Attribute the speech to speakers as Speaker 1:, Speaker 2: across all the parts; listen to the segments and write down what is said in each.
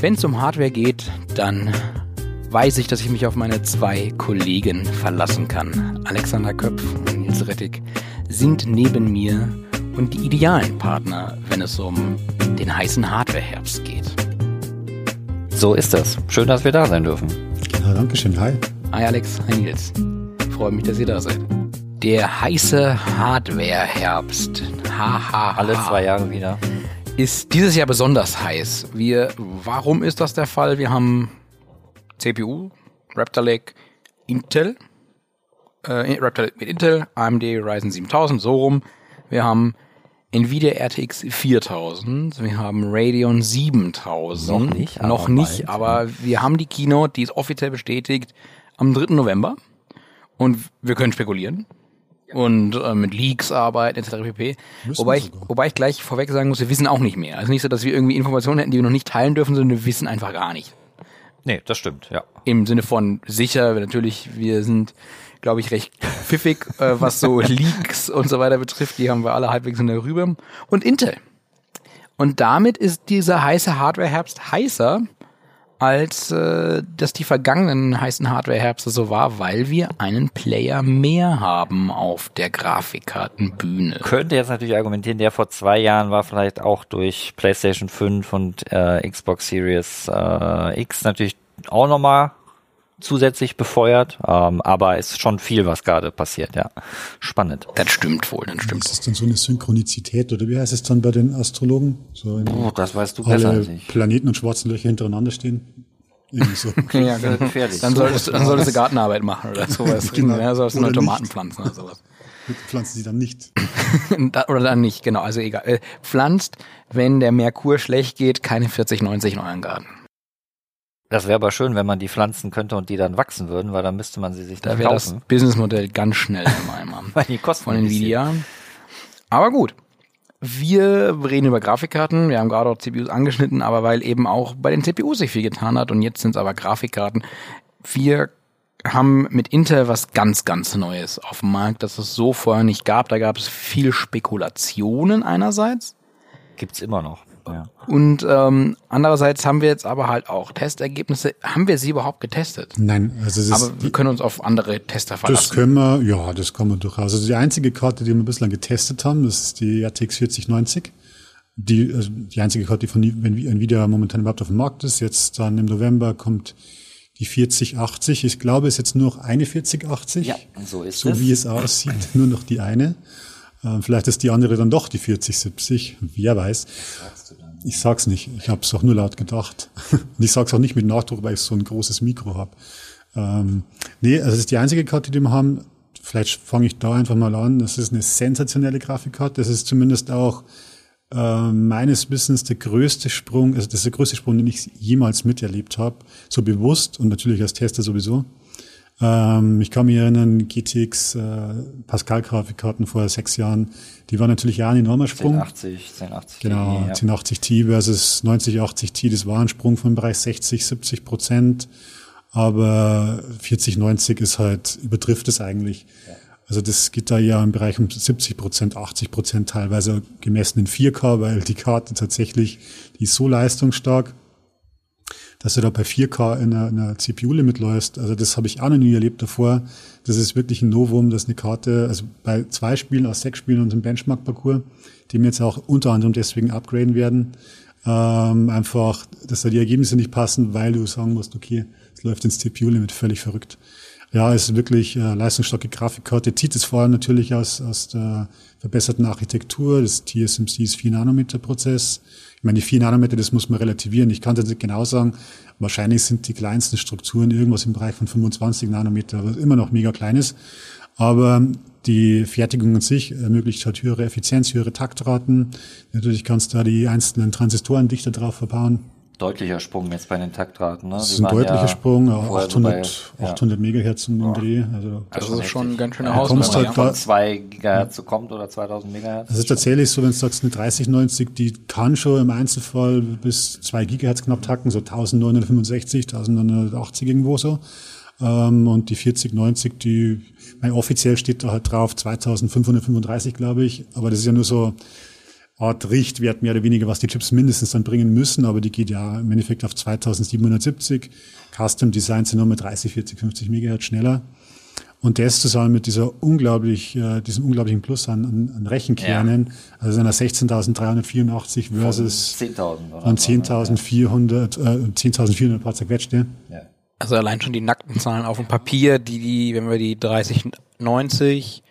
Speaker 1: Wenn es um Hardware geht, dann weiß ich, dass ich mich auf meine zwei Kollegen verlassen kann. Alexander Köpf und Nils Rettig sind neben mir und die idealen Partner, wenn es um den heißen Hardware-Herbst geht.
Speaker 2: So ist das. Schön, dass wir da sein dürfen.
Speaker 3: Ja, danke schön. Hi.
Speaker 1: Hi Alex, hi Nils. Freue mich, dass ihr da seid. Der heiße Hardware-Herbst. Haha.
Speaker 2: Alle zwei Jahre wieder
Speaker 1: ist dieses Jahr besonders heiß. Wir, warum ist das der Fall? Wir haben CPU, Raptor Lake, Intel, äh, Raptor Lake mit Intel, AMD Ryzen 7000, so rum. Wir haben Nvidia RTX 4000, wir haben Radeon 7000.
Speaker 2: Noch nicht,
Speaker 1: aber Noch nicht, aber wir haben die Keynote, die ist offiziell bestätigt am 3. November. Und wir können spekulieren und äh, mit Leaks arbeiten etc. pp. wobei ich, wobei ich gleich vorweg sagen muss, wir wissen auch nicht mehr. Also nicht so, dass wir irgendwie Informationen hätten, die wir noch nicht teilen dürfen, sondern wir wissen einfach gar nicht.
Speaker 2: Nee, das stimmt, ja.
Speaker 1: Im Sinne von sicher, natürlich, wir sind, glaube ich, recht pfiffig, äh, was so Leaks und so weiter betrifft. Die haben wir alle halbwegs in der Rübe. Und Intel. Und damit ist dieser heiße Hardware-Herbst heißer, als äh, dass die vergangenen heißen Hardware-Herbste so war, weil wir einen Player mehr haben auf der Grafikkartenbühne.
Speaker 2: Könnte jetzt natürlich argumentieren, der vor zwei Jahren war vielleicht auch durch PlayStation 5 und äh, Xbox Series äh, X natürlich auch nochmal zusätzlich befeuert, ähm, aber ist schon viel, was gerade passiert, ja. Spannend.
Speaker 1: Das stimmt wohl, das stimmt.
Speaker 3: Ist das dann so eine Synchronizität oder wie heißt es dann bei den Astrologen? So
Speaker 2: oh, das weißt du besser als ich.
Speaker 3: Planeten und schwarzen Löcher hintereinander stehen.
Speaker 1: Irgendwie so. ja, gefährlich. Dann solltest, dann solltest du Gartenarbeit machen oder sowas. genau. Ja, sollst du nur Tomaten nicht. pflanzen oder sowas.
Speaker 3: Pflanzen sie dann nicht.
Speaker 1: oder dann nicht, genau, also egal. Äh, pflanzt, wenn der Merkur schlecht geht, keine 40, 90 in euren Garten.
Speaker 2: Das wäre aber schön, wenn man die pflanzen könnte und die dann wachsen würden, weil dann müsste man sie sich da
Speaker 1: dann kaufen. das Businessmodell ganz schnell im Eimer.
Speaker 2: weil die kosten
Speaker 1: von Nvidia. Aber gut. Wir reden über Grafikkarten. Wir haben gerade auch CPUs angeschnitten, aber weil eben auch bei den CPUs sich viel getan hat und jetzt sind es aber Grafikkarten. Wir haben mit Intel was ganz, ganz Neues auf dem Markt, das es so vorher nicht gab. Da gab es viel Spekulationen einerseits.
Speaker 2: Gibt's immer noch. Ja.
Speaker 1: Und ähm, andererseits haben wir jetzt aber halt auch Testergebnisse. Haben wir sie überhaupt getestet?
Speaker 3: Nein,
Speaker 1: also es aber wir können uns auf andere Tester verlassen.
Speaker 3: Das können wir, ja, das kann man durchaus. Also die einzige Karte, die wir bislang getestet haben, das ist die RTX 4090. Die, also die einzige Karte, die von Nvidia momentan überhaupt auf dem Markt ist. Jetzt dann im November kommt die 4080. Ich glaube, es ist jetzt nur noch eine 4080.
Speaker 2: Ja, so ist
Speaker 3: so es. So wie es aussieht, nur noch die eine. Ähm, vielleicht ist die andere dann doch die 4070. Wer weiß. Ich sag's nicht. Ich habe es auch nur laut gedacht. Und ich sag's auch nicht mit Nachdruck, weil ich so ein großes Mikro habe. Ähm, nee, also das ist die einzige Karte, die wir haben. Vielleicht fange ich da einfach mal an. Das ist eine sensationelle Grafikkarte. Das ist zumindest auch äh, meines Wissens der größte Sprung, also das ist der größte Sprung, den ich jemals miterlebt habe, so bewusst und natürlich als Tester sowieso. Ähm, ich kann mich erinnern, GTX äh, Pascal-Grafikkarten vor sechs Jahren, die waren natürlich ja ein enormer Sprung.
Speaker 2: 1080, 1080
Speaker 3: Genau,
Speaker 2: ja.
Speaker 3: 1080 Ti versus 9080 Ti, das war ein Sprung von im Bereich 60, 70 Prozent. Aber 4090 ist halt, übertrifft es eigentlich. Also das geht da ja im Bereich um 70 Prozent, 80 Prozent teilweise gemessen in 4K, weil die Karte tatsächlich, die ist so leistungsstark, dass du da bei 4K in einer, in einer CPU-Limit läufst. Also das habe ich auch noch nie erlebt davor. Das ist wirklich ein Novum, dass eine Karte, also bei zwei Spielen aus sechs Spielen und einem Benchmark-Parcours, die wir jetzt auch unter anderem deswegen upgraden werden, ähm, einfach, dass da die Ergebnisse nicht passen, weil du sagen musst, okay, es läuft ins CPU-Limit, völlig verrückt. Ja, es ist wirklich äh, leistungsstarke Grafikkarte. Zieht es vor allem natürlich aus, aus der verbesserten Architektur. Das TSMC ist 4-Nanometer-Prozess. Ich meine, die 4 Nanometer, das muss man relativieren. Ich kann das nicht genau sagen. Wahrscheinlich sind die kleinsten Strukturen irgendwas im Bereich von 25 Nanometer, was immer noch mega klein ist. Aber die Fertigung an sich ermöglicht halt höhere Effizienz, höhere Taktraten. Natürlich kannst du da die einzelnen Transistoren dichter drauf verbauen.
Speaker 2: Deutlicher Sprung jetzt bei den Taktraten. Ne?
Speaker 3: Das ist ein deutlicher
Speaker 2: ja
Speaker 3: Sprung,
Speaker 2: vorher so
Speaker 3: 800,
Speaker 2: bei- ja.
Speaker 3: 800 Megahertz im
Speaker 2: Ja.
Speaker 3: Dreh. Also
Speaker 1: Das
Speaker 2: schon
Speaker 1: ist schon
Speaker 2: heftig.
Speaker 1: ganz schöne
Speaker 2: Ja,
Speaker 1: Hausnummer.
Speaker 3: halt
Speaker 2: man
Speaker 1: ja.
Speaker 3: da-
Speaker 2: von 2 Gigahertz kommt oder 2000 Megahertz.
Speaker 3: Es ist tatsächlich so, wenn du sagst, eine 3090, die kann schon im Einzelfall bis 2 Gigahertz knapp tacken, so 1965, 1980 irgendwo so. Ähm, und die 4090, die, mein, offiziell steht da halt drauf 2535, glaube ich. Aber das ist ja nur so Art Richtwert mehr oder weniger, was die Chips mindestens dann bringen müssen. Aber die geht ja im Endeffekt auf 2770. Custom Designs sind nur mit 30, 40, 50 Megahertz schneller. Und das zusammen mit dieser unglaublich, äh, diesem unglaublichen Plus an, an, an Rechenkernen, also einer 16.384 versus
Speaker 2: 10.000 oder
Speaker 3: an
Speaker 2: so, ne?
Speaker 3: 10.400, äh, 10.400 paar zerquetschte.
Speaker 2: Ja.
Speaker 1: Also allein schon die nackten Zahlen auf dem Papier, die, die, wenn wir die 3090,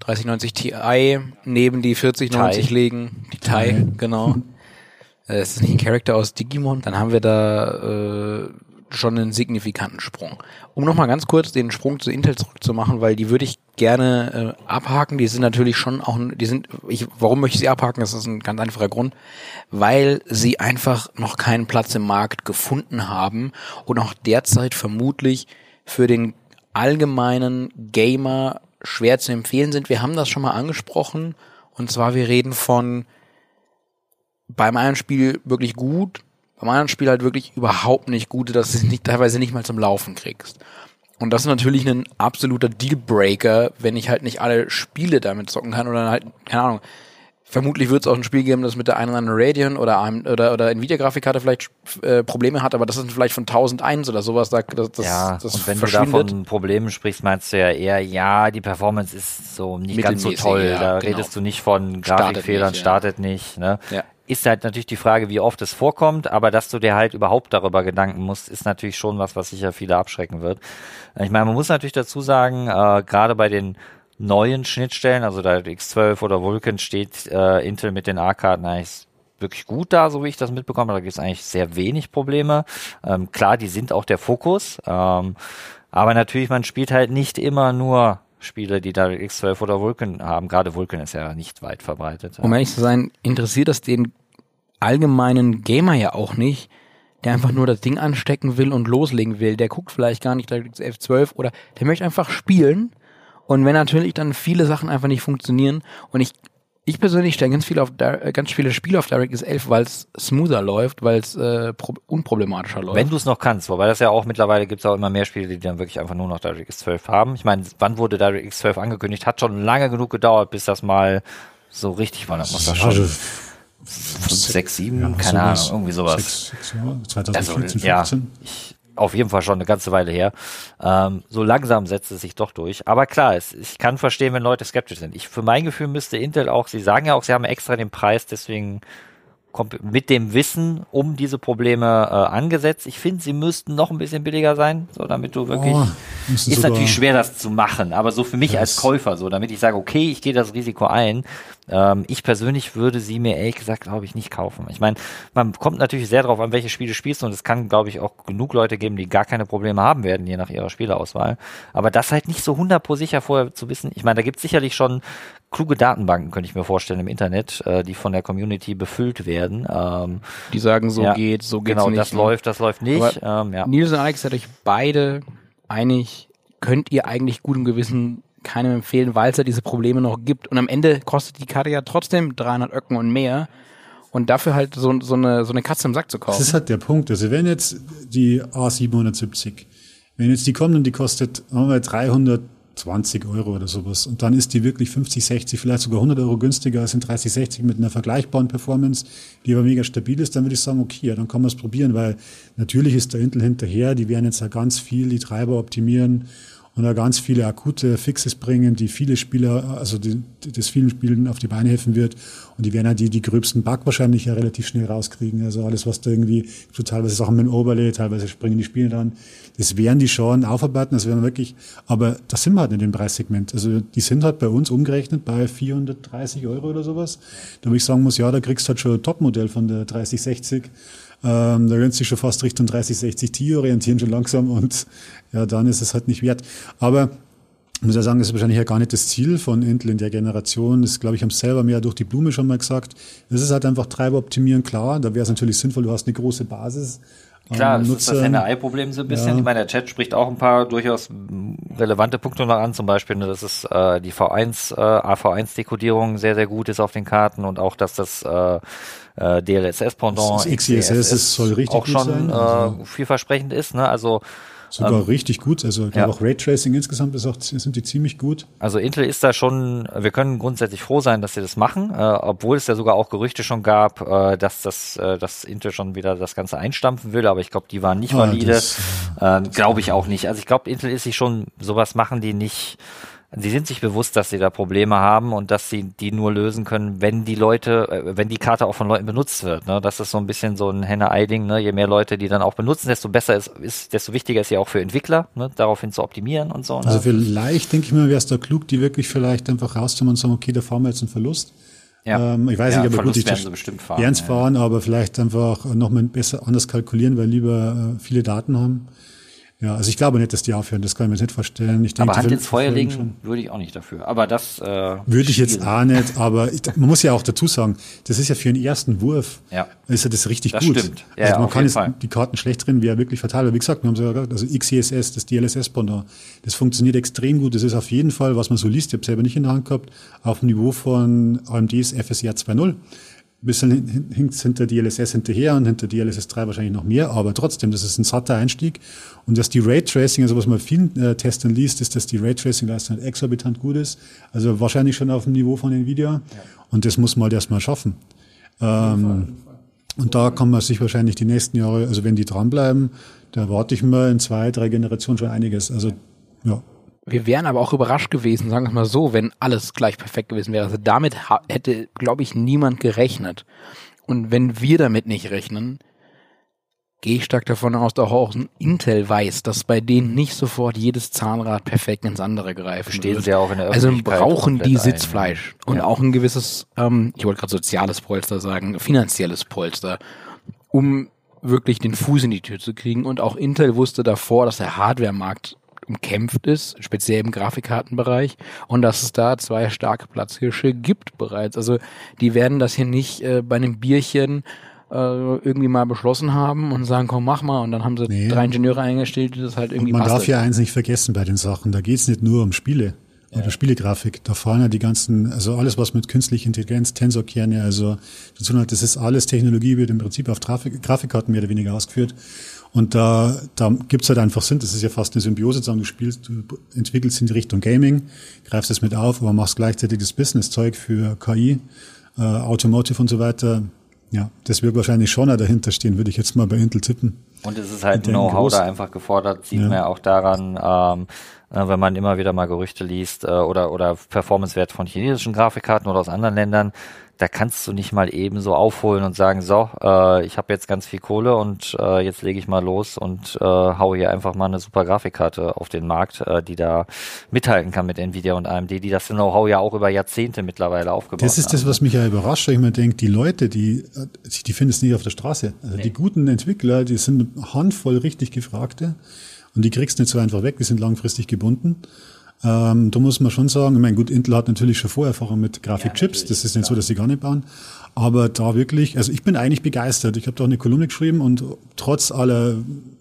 Speaker 1: 3090 Ti neben die 4090
Speaker 2: Ti.
Speaker 1: legen, die Ti, genau. Äh, Das ist nicht ein Charakter aus Digimon, dann haben wir da äh, schon einen signifikanten Sprung. Um nochmal ganz kurz den Sprung zu Intel zurückzumachen, weil die würde ich gerne äh, abhaken. Die sind natürlich schon auch, die sind, ich, warum möchte ich sie abhaken? Das ist ein ganz einfacher Grund, weil sie einfach noch keinen Platz im Markt gefunden haben und auch derzeit vermutlich für den allgemeinen Gamer schwer zu empfehlen sind. Wir haben das schon mal angesprochen und zwar wir reden von beim einen Spiel wirklich gut, beim anderen Spiel halt wirklich überhaupt nicht gut, dass du es nicht, teilweise nicht mal zum Laufen kriegst. Und das ist natürlich ein absoluter Dealbreaker, wenn ich halt nicht alle Spiele damit zocken kann oder halt, keine Ahnung, vermutlich wird es auch ein Spiel geben, das mit der einen oder anderen Radeon oder, oder, oder Nvidia-Grafikkarte vielleicht äh, Probleme hat, aber das ist vielleicht von 1001 oder sowas, da, das, das,
Speaker 2: ja,
Speaker 1: das
Speaker 2: und wenn du da von Problemen sprichst, meinst du ja eher, ja, die Performance ist so nicht ganz so toll.
Speaker 1: ja,
Speaker 2: da
Speaker 1: genau.
Speaker 2: redest du nicht von
Speaker 1: Startet
Speaker 2: Grafikfehlern,
Speaker 1: nicht, ja.
Speaker 2: startet nicht. Ne?
Speaker 1: Ja.
Speaker 2: Ist halt natürlich die Frage, wie oft es vorkommt, aber dass du dir halt überhaupt darüber Gedanken musst, ist natürlich schon was, was sicher viele abschrecken wird. Ich meine, man muss natürlich dazu sagen, äh, gerade bei den neuen Schnittstellen, also da X12 oder Vulkan steht äh, Intel mit den A-Karten eigentlich wirklich gut da, so wie ich das mitbekomme. Da gibt es eigentlich sehr wenig Probleme. Ähm, klar, die sind auch der Fokus, ähm, aber natürlich, man spielt halt nicht immer nur Spiele, die da X12 oder Vulkan haben. Gerade Vulkan ist ja nicht weit verbreitet.
Speaker 1: Um ehrlich zu sein, interessiert das den allgemeinen Gamer ja auch nicht, der einfach nur das Ding anstecken will und loslegen will. Der guckt vielleicht gar nicht DirectX 11, 12 oder der möchte einfach spielen. Und wenn natürlich dann viele Sachen einfach nicht funktionieren und ich ich persönlich stelle ganz viele auf äh, ganz viele Spiele auf DirectX 11, weil es smoother läuft, weil es äh, pro- unproblematischer läuft.
Speaker 2: Wenn du es noch kannst, wobei das ja auch mittlerweile gibt es auch immer mehr Spiele, die dann wirklich einfach nur noch DirectX 12 haben. Ich meine, wann wurde DirectX 12 angekündigt? Hat schon lange genug gedauert, bis das mal so richtig war. Das muss das schon fünf, sechs, sieben,
Speaker 3: Ja,
Speaker 2: keine Ahnung, irgendwie sowas.
Speaker 3: Sechs, sechs Jahre,
Speaker 2: Also,
Speaker 3: 2014,
Speaker 2: ja,
Speaker 3: 15.
Speaker 2: ich, auf jeden Fall schon eine ganze Weile her. Ähm, so langsam setzt es sich doch durch. Aber klar, es, ich kann verstehen, wenn Leute skeptisch sind. Ich, für mein Gefühl müsste Intel auch, sie sagen ja auch, sie haben extra den Preis, deswegen kommt mit dem Wissen um diese Probleme äh, angesetzt. Ich finde, sie müssten noch ein bisschen billiger sein, so damit du wirklich
Speaker 3: Oh,
Speaker 2: ist natürlich schwer, das zu machen. Aber so für mich als Käufer, so damit ich sage, okay, ich gehe das Risiko ein. Ähm, ich persönlich würde sie mir ehrlich gesagt, glaube ich, nicht kaufen. Ich meine, man kommt natürlich sehr darauf an, welche Spiele spielst du und es kann, glaube ich, auch genug Leute geben, die gar keine Probleme haben werden, je nach ihrer Spieleauswahl. Aber das halt nicht so 100 pro sicher vorher zu wissen. Ich meine, da gibt es sicherlich schon kluge Datenbanken, könnte ich mir vorstellen, im Internet, äh, die von der Community befüllt werden. Ähm,
Speaker 1: Die sagen, so
Speaker 2: ja,
Speaker 1: geht, so geht's
Speaker 2: genau,
Speaker 1: nicht.
Speaker 2: das
Speaker 1: ne?
Speaker 2: läuft, das läuft nicht.
Speaker 1: Aber
Speaker 2: ähm, ja.
Speaker 1: Nils und Alex seid euch beide einig, könnt ihr eigentlich gutem Gewissen keinem empfehlen, weil es ja diese Probleme noch gibt. Und am Ende kostet die Karte ja trotzdem 300 Öcken und mehr. Und dafür halt so, so, eine, so eine Katze im Sack zu
Speaker 3: Das
Speaker 1: kaufen.
Speaker 3: ist halt der Punkt. Also wenn jetzt die A770, wenn jetzt die kommt und die kostet sagen wir mal 320 Euro oder sowas und dann ist die wirklich 50, 60, vielleicht sogar 100 Euro günstiger als in 3060 mit einer vergleichbaren Performance, die aber mega stabil ist, dann würde ich sagen, okay, ja, dann kann man es probieren, weil natürlich ist der Intel hinterher, die werden jetzt ja ganz viel die Treiber optimieren und da ganz viele akute Fixes bringen, die viele Spieler, also die, die das vielen Spielen auf die Beine helfen wird. Und die werden ja die, die gröbsten Bug wahrscheinlich ja relativ schnell rauskriegen. Also alles, was da irgendwie, so teilweise Sachen mit dem Overlay, teilweise springen die Spiele dann. Das werden die schon aufarbeiten, das werden wirklich, aber das sind wir halt in dem Preissegment. Also die sind halt bei uns umgerechnet bei 430 Euro oder sowas. Da wo ich sagen muss, ja, da kriegst du halt schon ein Topmodell von der 3060. Ähm, da können sich schon fast Richtung 3060 Ti orientieren schon langsam und ja, dann ist es halt nicht wert. Aber muss ja sagen, das ist wahrscheinlich ja gar nicht das Ziel von Intel in der Generation. Das, glaube ich, haben selber mehr durch die Blume schon mal gesagt. Das ist halt einfach Treiber optimieren, klar. Da wäre es natürlich sinnvoll, du hast eine große Basis.
Speaker 2: Klar,
Speaker 3: an
Speaker 2: das ist das. Henne-Ei-Problem so ein bisschen.
Speaker 3: Ja.
Speaker 2: Ich meine, der Chat spricht auch ein paar durchaus relevante Punkte noch an, zum Beispiel, ne, dass es äh, die V1, äh, AV1-Dekodierung sehr, sehr gut ist auf den Karten und auch, dass das äh, äh, DLSS-Pendant
Speaker 3: XeSS ist- soll richtig
Speaker 2: auch schon
Speaker 3: sein,
Speaker 2: äh,
Speaker 3: also-
Speaker 2: vielversprechend ist. Ne? Also
Speaker 3: Sogar richtig gut. Also ich
Speaker 2: ja.
Speaker 3: auch Raytracing insgesamt ist auch, sind die ziemlich gut.
Speaker 2: Also Intel ist da schon, wir können grundsätzlich froh sein, dass sie das machen, äh, obwohl es ja sogar auch Gerüchte schon gab, äh, dass das, äh, dass Intel schon wieder das Ganze einstampfen will, aber ich glaube, die waren nicht
Speaker 3: Ah,
Speaker 2: valide.
Speaker 3: das-
Speaker 2: äh, glaube ich auch nicht. Also ich glaube, Intel ist sich schon, sowas machen die nicht. Sie sind sich bewusst, dass sie da Probleme haben und dass sie die nur lösen können, wenn die Leute, äh, wenn die Karte auch von Leuten benutzt wird. Ne? Das ist so ein bisschen so ein Henne-Ei-Ding. Ne? Je mehr Leute die dann auch benutzen, desto besser ist, ist desto wichtiger ist sie auch für Entwickler, ne? daraufhin zu optimieren und so. Ne?
Speaker 3: Also vielleicht, denke ich mir, wäre es da klug, die wirklich vielleicht einfach rauszunehmen und sagen, okay, da fahren wir jetzt einen Verlust.
Speaker 2: Ja.
Speaker 3: Ähm, ich weiß
Speaker 2: Ja,
Speaker 3: nicht, aber
Speaker 2: Verlust
Speaker 3: gut, ich
Speaker 2: bestimmt fahren,
Speaker 3: Ernst
Speaker 2: ja.
Speaker 3: fahren, aber vielleicht einfach nochmal besser anders kalkulieren, weil lieber äh, viele Daten haben. Ja, also ich glaube nicht, dass die aufhören, das kann ich mir jetzt nicht vorstellen. Ich denke,
Speaker 2: aber Hand ins Feuer legen würde ich auch nicht dafür. Aber das äh,
Speaker 3: Würde ich jetzt auch nicht, aber ich, man muss ja auch dazu sagen, das ist ja für einen ersten Wurf,
Speaker 2: Ja.
Speaker 3: ist ja das richtig
Speaker 2: Das
Speaker 3: gut.
Speaker 2: stimmt. Ja,
Speaker 3: also
Speaker 2: ja,
Speaker 3: man
Speaker 2: auf
Speaker 3: kann jetzt
Speaker 2: Fall.
Speaker 3: die Karten schlecht drin, wäre wirklich fatal. Aber wie gesagt, wir haben es ja gesagt, also XeSS, das DLSS-Pendant, das funktioniert extrem gut. Das ist auf jeden Fall, was man so liest, ich habe selber nicht in der Hand gehabt, auf dem Niveau von AMDs FSR 2.0. Ein bisschen hin- hin- hinkt's hinter DLSS hinterher und hinter DLSS 3 wahrscheinlich noch mehr, aber trotzdem, das ist ein satter Einstieg. Und dass die Raytracing, also was man vielen äh, Testern liest, ist, dass die Raytracing-Leistung halt exorbitant gut ist. Also wahrscheinlich schon auf dem Niveau von Nvidia. Und das muss man halt erstmal schaffen. Ähm, und da kann man sich wahrscheinlich die nächsten Jahre, also wenn die dranbleiben, da erwarte ich mir in zwei, drei Generationen schon einiges. Also ja,
Speaker 1: Wir wären aber auch überrascht gewesen, sagen wir es mal so, wenn alles gleich perfekt gewesen wäre. Also damit hätte, glaube ich, niemand gerechnet. Und wenn wir damit nicht rechnen, gehe ich stark davon aus, dass auch ein Intel weiß, dass bei denen nicht sofort jedes Zahnrad perfekt ins andere greifen
Speaker 2: Stehen sie auch in der
Speaker 1: Also brauchen die
Speaker 2: komplett ein,
Speaker 1: Sitzfleisch und
Speaker 2: Ja.
Speaker 1: auch ein gewisses, ähm, ich wollte gerade soziales Polster sagen, finanzielles Polster, um wirklich den Fuß in die Tür zu kriegen. Und auch Intel wusste davor, dass der Hardware-Markt umkämpft ist, speziell im Grafikkartenbereich, und dass es da zwei starke Platzhirsche gibt bereits. Also die werden das hier nicht äh, bei einem Bierchen äh, irgendwie mal beschlossen haben und sagen, komm, mach mal. Und dann haben sie
Speaker 3: Nee.
Speaker 1: drei Ingenieure eingestellt, die das halt irgendwie
Speaker 3: man darf
Speaker 1: basteln.
Speaker 3: ja eins nicht vergessen bei den Sachen. Da geht's nicht nur um Spiele oder Spielegrafik. Da fahren ja die ganzen, also alles, was mit künstlicher Intelligenz, Tensorkerne, also das halt, das ist alles Technologie, wird im Prinzip auf Trafik, Grafikkarten mehr oder weniger ausgeführt. Und da, da gibt's halt einfach Sinn, das ist ja fast eine Symbiose, sagen, du spielst, du entwickelst in die Richtung Gaming, greifst es mit auf, aber machst gleichzeitig das Business-Zeug für KI, äh, Automotive und so weiter. Ja, das wird wahrscheinlich schon dahinter stehen, würde ich jetzt mal bei Intel tippen.
Speaker 2: Und es ist halt Know-how da einfach gefordert, sieht
Speaker 3: Ja.
Speaker 2: man ja auch daran, ähm, äh, wenn man immer wieder mal Gerüchte liest äh, oder, oder Performance-Wert von chinesischen Grafikkarten oder aus anderen Ländern, da kannst du nicht mal eben so aufholen und sagen, so, äh, ich habe jetzt ganz viel Kohle und äh, jetzt lege ich mal los und äh, hau hier einfach mal eine super Grafikkarte auf den Markt, äh, die da mithalten kann mit Nvidia und AMD, die das Know-how ja auch über Jahrzehnte mittlerweile aufgebaut haben.
Speaker 3: Das ist das, was mich ja überrascht, weil ich mir denke, die Leute, die, die finden es nicht auf der Straße. Also nee. die guten Entwickler, die sind eine Handvoll richtig gefragte und die kriegst du nicht so einfach weg, die sind langfristig gebunden. Ähm, da muss man schon sagen, ich meine, gut, Intel hat natürlich schon Vorerfahrung mit Grafikchips, ja, das ist nicht so, dass sie gar nicht bauen. Aber da wirklich, also ich bin eigentlich begeistert. Ich habe da auch eine Kolumne geschrieben und trotz aller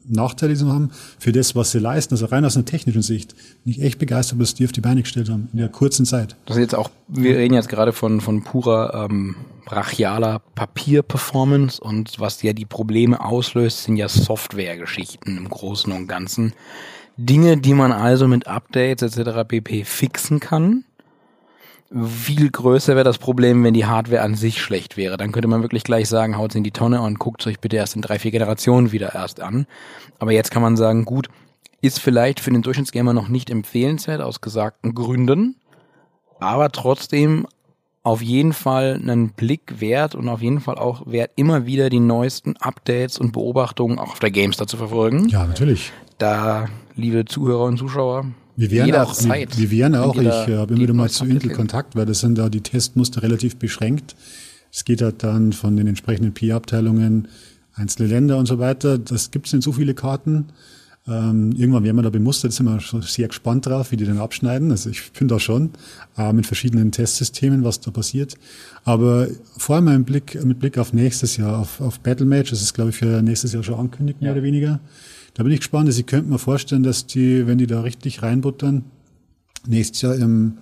Speaker 3: Nachteile, die sie haben, für das, was sie leisten, also rein aus einer technischen Sicht, bin ich echt begeistert, was die auf die Beine gestellt haben in der kurzen Zeit.
Speaker 1: Das ist jetzt auch, wir reden jetzt gerade von, von purer ähm, brachialer Papierperformance und was ja die Probleme auslöst, sind ja Softwaregeschichten im Großen und Ganzen. Dinge, die man also mit Updates etc. pp. fixen kann. Viel größer wäre das Problem, wenn die Hardware an sich schlecht wäre. Dann könnte man wirklich gleich sagen, haut's in die Tonne und guckt euch bitte erst in drei, vier Generationen wieder erst an. Aber jetzt kann man sagen, gut, ist vielleicht für den Durchschnittsgamer noch nicht empfehlenswert aus gesagten Gründen, aber trotzdem auf jeden Fall einen Blick wert und auf jeden Fall auch wert, immer wieder die neuesten Updates und Beobachtungen auch auf der Gamestar zu verfolgen.
Speaker 3: Ja, natürlich.
Speaker 1: Da, liebe Zuhörer und Zuschauer,
Speaker 3: wir wären auch, wir, wir wären auch, ich äh, habe immer wieder mal zu Intel Kontakt, weil das sind da die Testmuster relativ beschränkt. Es geht halt dann von den entsprechenden P-Abteilungen, einzelne Länder und so weiter. Das gibt es in so viele Karten. Ähm, irgendwann werden wir da bemustert, sind wir schon sehr gespannt drauf, wie die dann abschneiden. Also ich finde da schon äh, mit verschiedenen Testsystemen, was da passiert. Aber vor allem mit Blick, mit Blick auf nächstes Jahr, auf, auf Battle Match, das ist glaube ich für nächstes Jahr schon angekündigt, mehr ja. oder weniger. Da bin ich gespannt. Ich könnte mir vorstellen, dass die, wenn die da richtig reinbuttern, nächstes Jahr im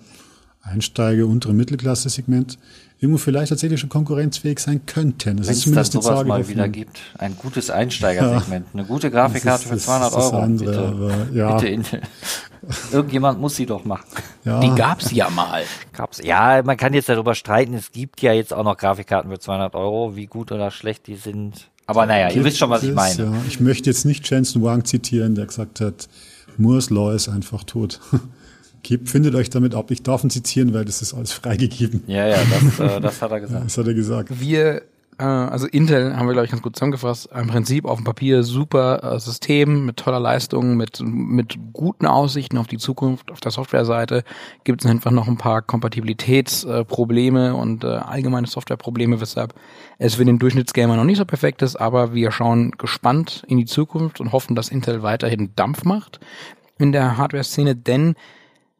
Speaker 3: Einsteiger, untere Mittelklasse-Segment irgendwo vielleicht tatsächlich schon konkurrenzfähig sein könnten.
Speaker 2: Das Wenn ist zumindest es sowas mal wieder gibt, ein gutes Einsteigersegment, ja. eine gute Grafikkarte für 200 Euro.
Speaker 3: Andere, bitte. Aber, ja.
Speaker 2: bitte. Irgendjemand muss sie doch machen.
Speaker 1: Ja. Die gab's ja mal.
Speaker 2: Gab's. Ja, man kann jetzt darüber streiten. Es gibt ja jetzt auch noch Grafikkarten für 200 Euro. Wie gut oder schlecht die sind. Aber naja, ihr wisst schon, was ich meine. Ja.
Speaker 3: Ich möchte jetzt nicht Jensen Wang zitieren, der gesagt hat, Moore's Law ist einfach tot. Gebt, findet euch damit ab. Ich darf ihn zitieren, weil das ist alles freigegeben.
Speaker 2: Ja, ja, das, äh, das hat er gesagt. Ja,
Speaker 3: das hat er gesagt.
Speaker 1: Wir, also Intel haben wir, glaube ich, ganz gut zusammengefasst. Im Prinzip auf dem Papier super äh, System mit toller Leistung, mit, mit guten Aussichten auf die Zukunft. Auf der Softwareseite gibt es einfach noch ein paar Kompatibilitätsprobleme äh, und äh, allgemeine Softwareprobleme, weshalb es für den Durchschnittsgamer noch nicht so perfekt ist, aber wir schauen gespannt in die Zukunft und hoffen, dass Intel weiterhin Dampf macht in der Hardware-Szene, denn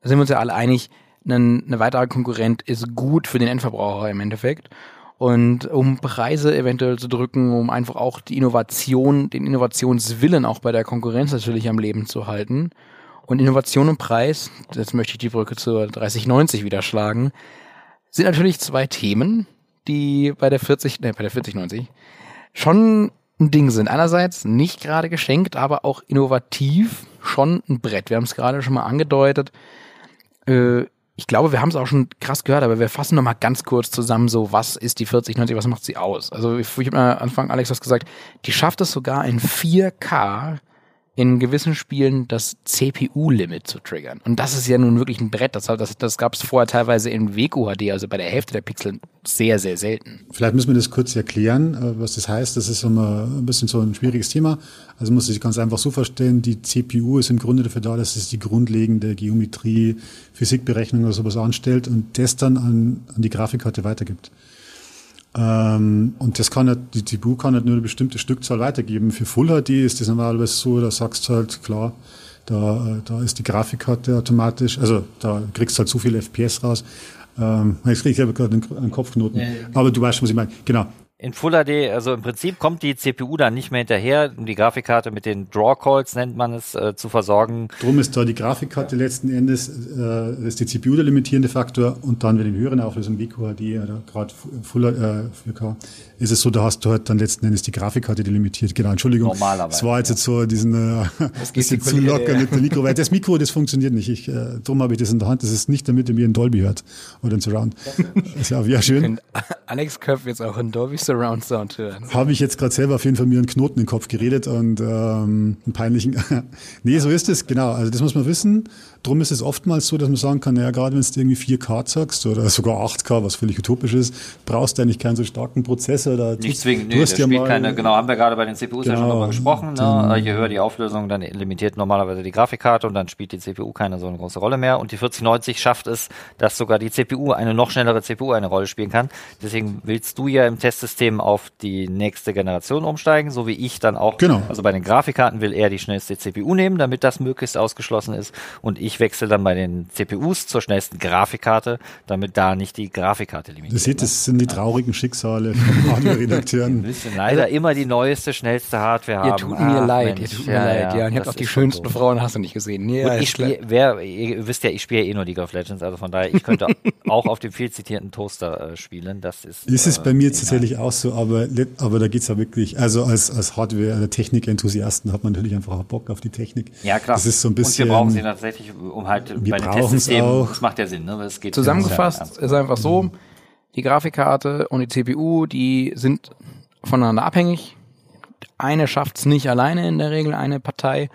Speaker 1: da sind wir uns ja alle einig, ein, eine weitere Konkurrent ist gut für den Endverbraucher im Endeffekt. Und um Preise eventuell zu drücken, um einfach auch die Innovation, den Innovationswillen auch bei der Konkurrenz natürlich am Leben zu halten. Und Innovation und Preis, jetzt möchte ich die Brücke zur 3090 wieder schlagen, sind natürlich zwei Themen, die bei der 40, ne, bei der 4090 schon ein Ding sind. Einerseits nicht gerade geschenkt, aber auch innovativ schon ein Brett. Wir haben es gerade schon mal angedeutet äh, ich glaube, wir haben es auch schon krass gehört, aber wir fassen noch mal ganz kurz zusammen, so was ist die 4090, was macht sie aus? Also ich, ich habe am Anfang Alex was gesagt, die schafft es sogar in 4K in gewissen Spielen das CPU-Limit zu triggern. Und das ist ja nun wirklich ein Brett. Das, das, das gab es vorher teilweise in WQHD, also bei der Hälfte der Pixel, sehr, sehr selten.
Speaker 3: Vielleicht müssen wir das kurz erklären, äh, was das heißt. Das ist immer ein bisschen so ein schwieriges Thema. Also muss sich ganz einfach so verstehen, die CPU ist im Grunde dafür da, dass es die grundlegende Geometrie, Physikberechnung oder sowas anstellt und das dann an, an die Grafikkarte weitergibt. Ähm, und das kann halt, die CPU kann halt nur eine bestimmte Stückzahl weitergeben. Für Full HD ist das normalerweise so, da sagst du halt, klar, da, da ist die Grafikkarte automatisch, also da kriegst du halt so viele FPS raus. Ähm, jetzt kriege ich aber gerade einen, Kopfknoten. Ja, ja. Aber du weißt schon, was ich meine. Genau
Speaker 2: in Full HD, also im Prinzip kommt die CPU dann nicht mehr hinterher, um die Grafikkarte mit den Draw Calls nennt man es, äh, zu versorgen.
Speaker 3: Drum ist da die Grafikkarte letzten Endes, äh, ist die CPU der limitierende Faktor und dann, wenn in höheren Auflösung wie QHD oder gerade Full äh, 4K, ist es so, da hast du halt dann letzten Endes die Grafikkarte, die limitiert. Genau, Entschuldigung.
Speaker 2: Normalerweise.
Speaker 3: Das war jetzt, ja. jetzt so diesen, äh, das geht zu locker mit dem Mikro, weil das Mikro, das funktioniert nicht. Ich, äh, drum habe ich das in der Hand. Das ist nicht, damit ihr mir in Dolby hört oder in Surround.
Speaker 1: ist ja, ja schön. Alex Köpf jetzt auch in Dolby Surround Sound hören.
Speaker 3: Habe ich jetzt gerade selber auf jeden Fall mir einen Knoten in den Kopf geredet und ähm, einen peinlichen. nee, so ist es, genau. Also das muss man wissen. Drum ist es oftmals so, dass man sagen kann, naja, gerade wenn du irgendwie 4K sagst oder sogar 8K, was völlig utopisch ist, brauchst du eigentlich keinen so starken Prozessor. Da
Speaker 2: Nicht zwingend, nö, das ja spielt keine, genau, haben wir gerade bei den CPUs genau, ja schon drüber gesprochen. Ne? Je höher die Auflösung, dann limitiert normalerweise die Grafikkarte und dann spielt die CPU keine so eine große Rolle mehr. Und die 4090 schafft es, dass sogar die CPU, eine noch schnellere CPU eine Rolle spielen kann. Deswegen willst du ja im Testsystem auf die nächste Generation umsteigen, so wie ich dann auch.
Speaker 3: Genau.
Speaker 2: Also bei den Grafikkarten will er die schnellste CPU nehmen, damit das möglichst ausgeschlossen ist. Und ich wechsle dann bei den CPUs zur schnellsten Grafikkarte, damit da nicht die Grafikkarte limitiert.
Speaker 3: Das, seht, das sind die traurigen Schicksale von Hardware-Redakteuren.
Speaker 2: Wir müssen leider also, immer die neueste, schnellste Hardware
Speaker 1: ihr
Speaker 2: haben.
Speaker 1: Tut mir Ach, leid, Mensch, ihr tut mir ja, leid, ja. Und ihr habt auch die schönsten so. Frauen, hast du nicht gesehen.
Speaker 2: Ja, und ich spiele, wer, ihr wisst ja, ich spiele ja eh nur League of Legends, also von daher, ich könnte auch auf dem viel zitierten Toaster äh, spielen. Das ist.
Speaker 3: Ist es äh, bei mir tatsächlich auch so, aber, aber da geht's ja wirklich, also als, als Hardware- oder Technik-Enthusiasten hat man natürlich einfach auch Bock auf die Technik.
Speaker 2: Ja, klar.
Speaker 3: Das ist so ein bisschen.
Speaker 2: Und wir brauchen sie tatsächlich, um halt
Speaker 3: wir bei den Testsystemen,
Speaker 2: das macht ja Sinn, ne? Es geht
Speaker 1: Zusammengefasst ist einfach so, die Grafikkarte und die CPU, die sind voneinander abhängig. Eine schafft's nicht alleine in der Regel, eine Partei.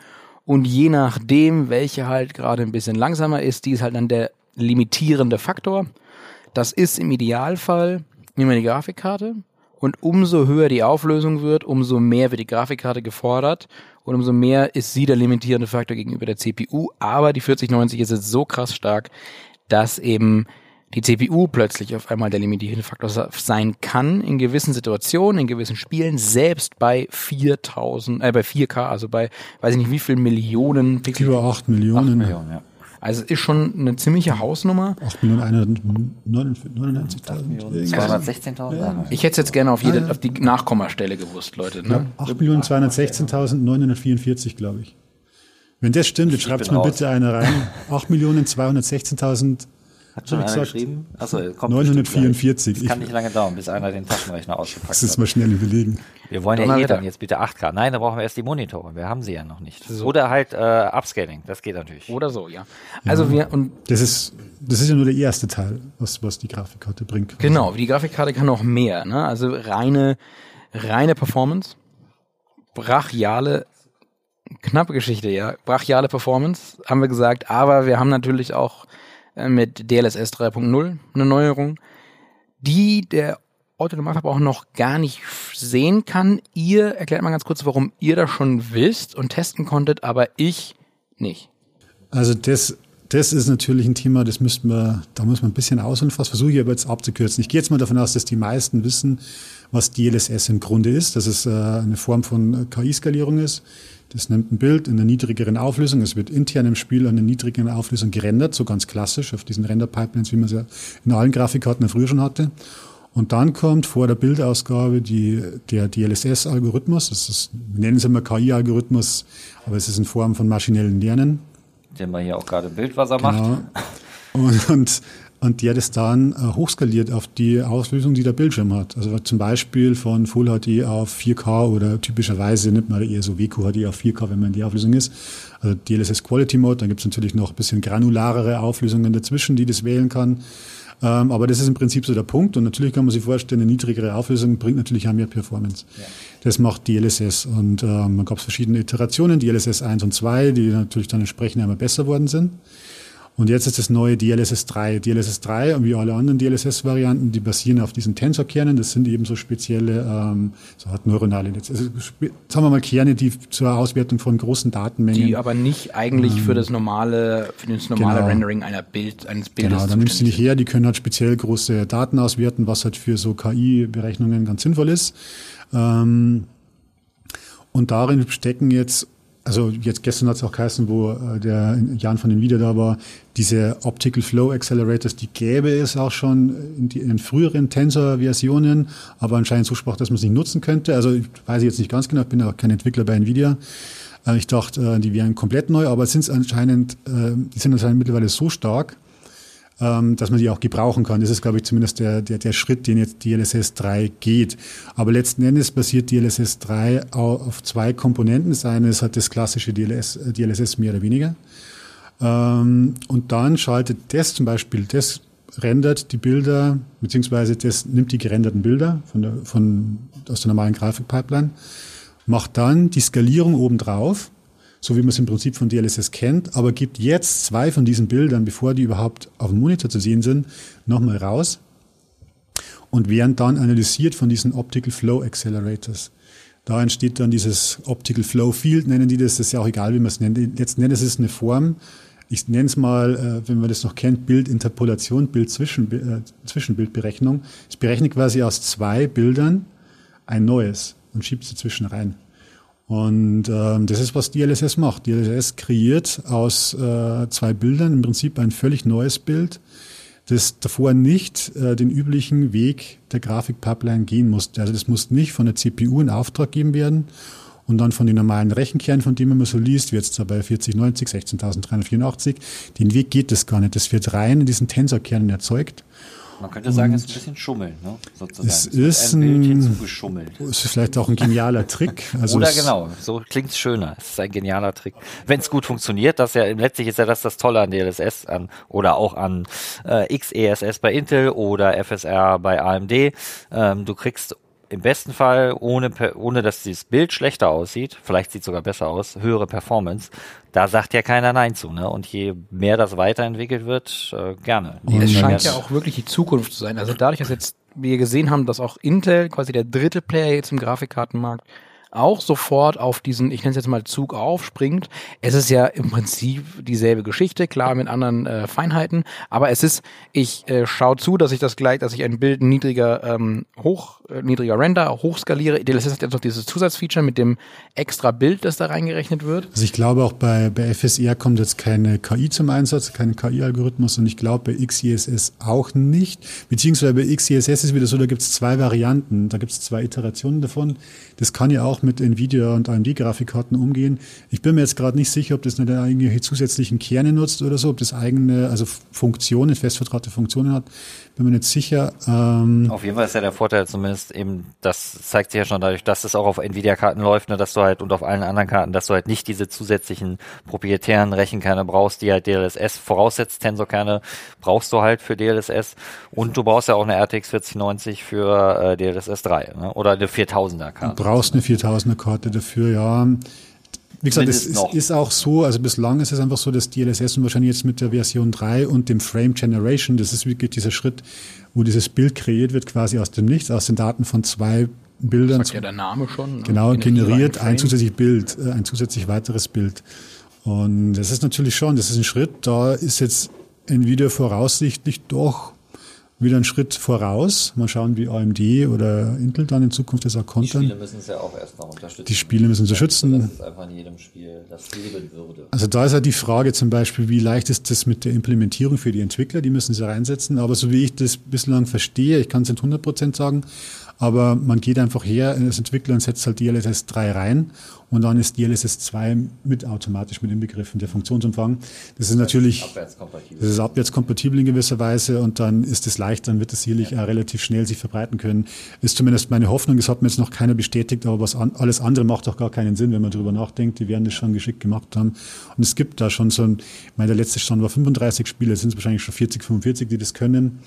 Speaker 1: Und je nachdem, welche halt gerade ein bisschen langsamer ist, die ist halt dann der limitierende Faktor. Das ist im Idealfall immer die Grafikkarte. Und umso höher die Auflösung wird, umso mehr wird die Grafikkarte gefordert und umso mehr ist sie der limitierende Faktor gegenüber der CPU. Aber die 4090 ist jetzt so krass stark, dass eben die CPU plötzlich auf einmal der limitierende Faktor sein kann in gewissen Situationen, in gewissen Spielen, selbst bei 4000, äh, bei 4K, also bei, weiß ich nicht wie viel Millionen
Speaker 3: Pixel. Über 8 Millionen. 8
Speaker 1: Millionen, ja. Also es ist schon eine ziemliche Hausnummer.
Speaker 3: 8 Millionen 199.000.
Speaker 2: 216.000.
Speaker 1: Ich hätte es jetzt gerne auf jede, auf die Nachkommastelle gewusst, Leute. Ne?
Speaker 3: 8 Millionen 216.944, glaube ich. Wenn das stimmt, jetzt schreibt mal bitte einer rein. 8 Millionen 216.000
Speaker 2: hat schon einer geschrieben?
Speaker 3: Achso, kommt 944.
Speaker 2: Das kann nicht lange dauern, bis einer den Taschenrechner ausgepackt hat. Das
Speaker 3: ist mal schnell überlegen.
Speaker 2: Wir wollen ja eh dann jetzt bitte 8K. Nein, da brauchen wir erst die Monitore. Wir haben sie ja noch nicht. So. Oder halt äh, Upscaling. Das geht natürlich.
Speaker 1: Oder so, ja. Also ja, wir und
Speaker 3: das ist das ist ja nur der erste Teil, was was die Grafikkarte bringt.
Speaker 1: Genau, die Grafikkarte kann noch mehr. Ne? Also reine reine Performance, brachiale knappe Geschichte, ja. Brachiale Performance, haben wir gesagt, aber wir haben natürlich auch mit DLSS 3.0 eine Neuerung, die der Autonormalverbraucher noch gar nicht sehen kann. Ihr erklärt mal ganz kurz, warum ihr das schon wisst und testen konntet, aber ich nicht.
Speaker 3: Also das, das ist natürlich ein Thema, das müssten wir, da muss man ein bisschen aus und was versuche ich aber jetzt abzukürzen. Ich gehe jetzt mal davon aus, dass die meisten wissen, was DLSS im Grunde ist, dass es äh, eine Form von KI-Skalierung ist. Das nimmt ein Bild in einer niedrigeren Auflösung. Es wird intern im Spiel an einer niedrigeren Auflösung gerendert, so ganz klassisch auf diesen Render-Pipelines, wie man sie in allen Grafikkarten früher schon hatte. Und dann kommt vor der Bildausgabe die, der DLSS-Algorithmus. Das ist, wir nennen es immer KI-Algorithmus, aber es ist in Form von maschinellen Lernen.
Speaker 2: Den man hier auch gerade Bildwasser genau. macht.
Speaker 3: Und, und und der das dann äh, hochskaliert auf die Auslösung, die der Bildschirm hat. Also zum Beispiel von Full HD auf 4K oder typischerweise nimmt man eher so WQHD auf 4K, wenn man in die Auflösung ist. Also DLSS Quality Mode, dann gibt es natürlich noch ein bisschen granularere Auflösungen dazwischen, die das wählen kann. Ähm, aber das ist im Prinzip so der Punkt. Und natürlich kann man sich vorstellen, eine niedrigere Auflösung bringt natürlich auch mehr Performance. Ja. Das macht DLSS. Und ähm, man gab es verschiedene Iterationen, DLSS 1 und 2, die natürlich dann entsprechend einmal besser worden sind. Und jetzt ist das neue DLSS 3. DLSS 3 und wie alle anderen DLSS-Varianten, die basieren auf diesen Tensorkernen. Das sind eben so spezielle, ähm, so hat neuronale Netze. Also, sagen wir mal Kerne, die zur Auswertung von großen Datenmengen.
Speaker 1: Die aber nicht eigentlich ähm, für das normale, für das normale genau, Rendering einer Bild, eines Bildes.
Speaker 3: Genau, dann nimmst du nicht her. Die können halt speziell große Daten auswerten, was halt für so KI-Berechnungen ganz sinnvoll ist. Ähm, und darin stecken jetzt also jetzt gestern hat es auch geheißen, wo äh, der Jan von den Wieder da war, diese Optical Flow Accelerators, die gäbe es auch schon in, die, in früheren Tensor-Versionen, aber anscheinend so sprach, dass man es nicht nutzen könnte. Also ich weiß jetzt nicht ganz genau, ich bin auch kein Entwickler bei Nvidia. Äh, ich dachte, äh, die wären komplett neu, aber sind anscheinend, die sind anscheinend mittlerweile so stark, ähm, dass man die auch gebrauchen kann. Das ist, glaube ich, zumindest der, der, der Schritt, den jetzt DLSS 3 geht. Aber letzten Endes basiert DLSS 3 auf zwei Komponenten. Das eine ist halt das klassische DLS, DLSS mehr oder weniger. Ähm, und dann schaltet das zum Beispiel, das rendert die Bilder, beziehungsweise das nimmt die gerenderten Bilder von der, von, aus der normalen Grafikpipeline, macht dann die Skalierung obendrauf, so wie man es im Prinzip von DLSS kennt, aber gibt jetzt zwei von diesen Bildern, bevor die überhaupt auf dem Monitor zu sehen sind, nochmal raus und werden dann analysiert von diesen Optical Flow Accelerators. Da entsteht dann dieses Optical Flow Field, nennen die das, das ist ja auch egal, wie man es nennt. Letzten Endes ist es eine Form, ich nenne es mal, äh, wenn man das noch kennt, Bildinterpolation, Bild-Zwischen, äh. Es berechnet quasi aus zwei Bildern ein neues und schiebt sie zwischen rein. Und ähm, das ist, was DLSS macht. DLSS kreiert aus äh, zwei Bildern im Prinzip ein völlig neues Bild, das davor nicht äh, den üblichen Weg der Grafikpipeline gehen musste. Also das muss nicht von der CPU in Auftrag gegeben werden und dann von den normalen Rechenkernen, von denen man so liest, wie jetzt bei 4090, 16.384, den Weg geht das gar nicht. Das wird rein in diesen Tensorkernen erzeugt.
Speaker 2: Man könnte sagen, es ist ein bisschen Schummeln, ne? sozusagen.
Speaker 3: Es, ist ein, Es ist vielleicht auch ein genialer Trick.
Speaker 2: Also Oder genau, so klingt es schöner. Es ist ein genialer Trick. Wenn es gut funktioniert, das ja letztlich ist ja das das Tolle an DLSS an oder auch an äh, XESS bei Intel oder FSR bei AMD. Ähm, du kriegst im besten Fall, ohne, ohne dass dieses Bild schlechter aussieht, vielleicht sieht es sogar besser aus, höhere Performance, da sagt ja keiner Nein zu. Ne? Und je mehr das weiterentwickelt wird, äh, gerne.
Speaker 1: es scheint ja auch wirklich die Zukunft zu sein. Also dadurch, dass jetzt wir gesehen haben, dass auch Intel, quasi der dritte Player jetzt im Grafikkartenmarkt, auch sofort auf diesen, ich nenne es jetzt mal Zug aufspringt. Es ist ja im Prinzip dieselbe Geschichte, klar mit anderen äh, Feinheiten, aber es ist, ich äh, schaue zu, dass ich das gleich, dass ich ein Bild niedriger ähm, hoch, niedriger Render, hochskaliere. DLSS hat jetzt noch dieses Zusatzfeature mit dem extra Bild, das da reingerechnet wird.
Speaker 3: Also ich glaube auch bei, bei FSR kommt jetzt keine KI zum Einsatz, kein KI-Algorithmus und ich glaube bei XISS auch nicht. Beziehungsweise bei XISS ist wieder so, da gibt es zwei Varianten, da gibt es zwei Iterationen davon. Das kann ja auch mit Nvidia und AMD-Grafikkarten umgehen. Ich bin mir jetzt gerade nicht sicher, ob das nicht irgendwelche zusätzlichen Kerne nutzt oder so, ob das eigene, also Funktionen, festvertraute Funktionen hat. Bin mir nicht sicher.
Speaker 2: Ähm auf jeden Fall ist ja der Vorteil zumindest eben, das zeigt sich ja schon dadurch, dass es auch auf Nvidia-Karten läuft, ne, dass du halt und auf allen anderen Karten, dass du halt nicht diese zusätzlichen proprietären Rechenkerne brauchst, die halt DLSS voraussetzt. Tensorkerne brauchst du halt für DLSS und du brauchst ja auch eine RTX 4090 für äh, DLSS 3 ne? oder eine 4000er Karte.
Speaker 3: Du brauchst eine 4000er Karte dafür, ja. Wie gesagt, es ist, ist, auch so, also bislang ist es einfach so, dass DLSS und wahrscheinlich jetzt mit der Version 3 und dem Frame Generation, das ist wirklich dieser Schritt, wo dieses Bild kreiert wird, quasi aus dem Nichts, aus den Daten von zwei Bildern.
Speaker 1: Das sagt ja der Name schon.
Speaker 3: Ne? Genau, generiert ein zusätzliches Bild, äh, ein zusätzlich weiteres Bild. Und das ist natürlich schon, das ist ein Schritt, da ist jetzt Nvidia voraussichtlich doch wieder einen Schritt voraus. Mal schauen, wie AMD oder Intel dann in Zukunft das auch kontern. Die
Speaker 2: Spiele müssen es ja auch erst noch unterstützen.
Speaker 3: Die Spiele müssen sie schützen.
Speaker 2: Dass es einfach in jedem Spiel das geben würde.
Speaker 3: Also da ist halt die Frage zum Beispiel, wie leicht ist das mit der Implementierung für die Entwickler? Die müssen sie reinsetzen. Aber so wie ich das bislang verstehe, ich kann es nicht 100 Prozent sagen, aber man geht einfach her als Entwickler und setzt halt DLSS 3 rein und dann ist DLSS 2 mit automatisch mit inbegriffen, der Funktionsumfang. Das ist natürlich, das ist abwärtskompatibel in gewisser Weise und dann ist es leicht, dann wird es sicherlich ja. relativ schnell sich verbreiten können. Ist zumindest meine Hoffnung, das hat mir jetzt noch keiner bestätigt, aber was an, alles andere macht auch gar keinen Sinn, wenn man darüber nachdenkt. Die werden das schon geschickt gemacht haben. Und es gibt da schon so ein, ich meine, der letzte Stand war 35 Spiele, es sind wahrscheinlich schon 40, 45, die das können.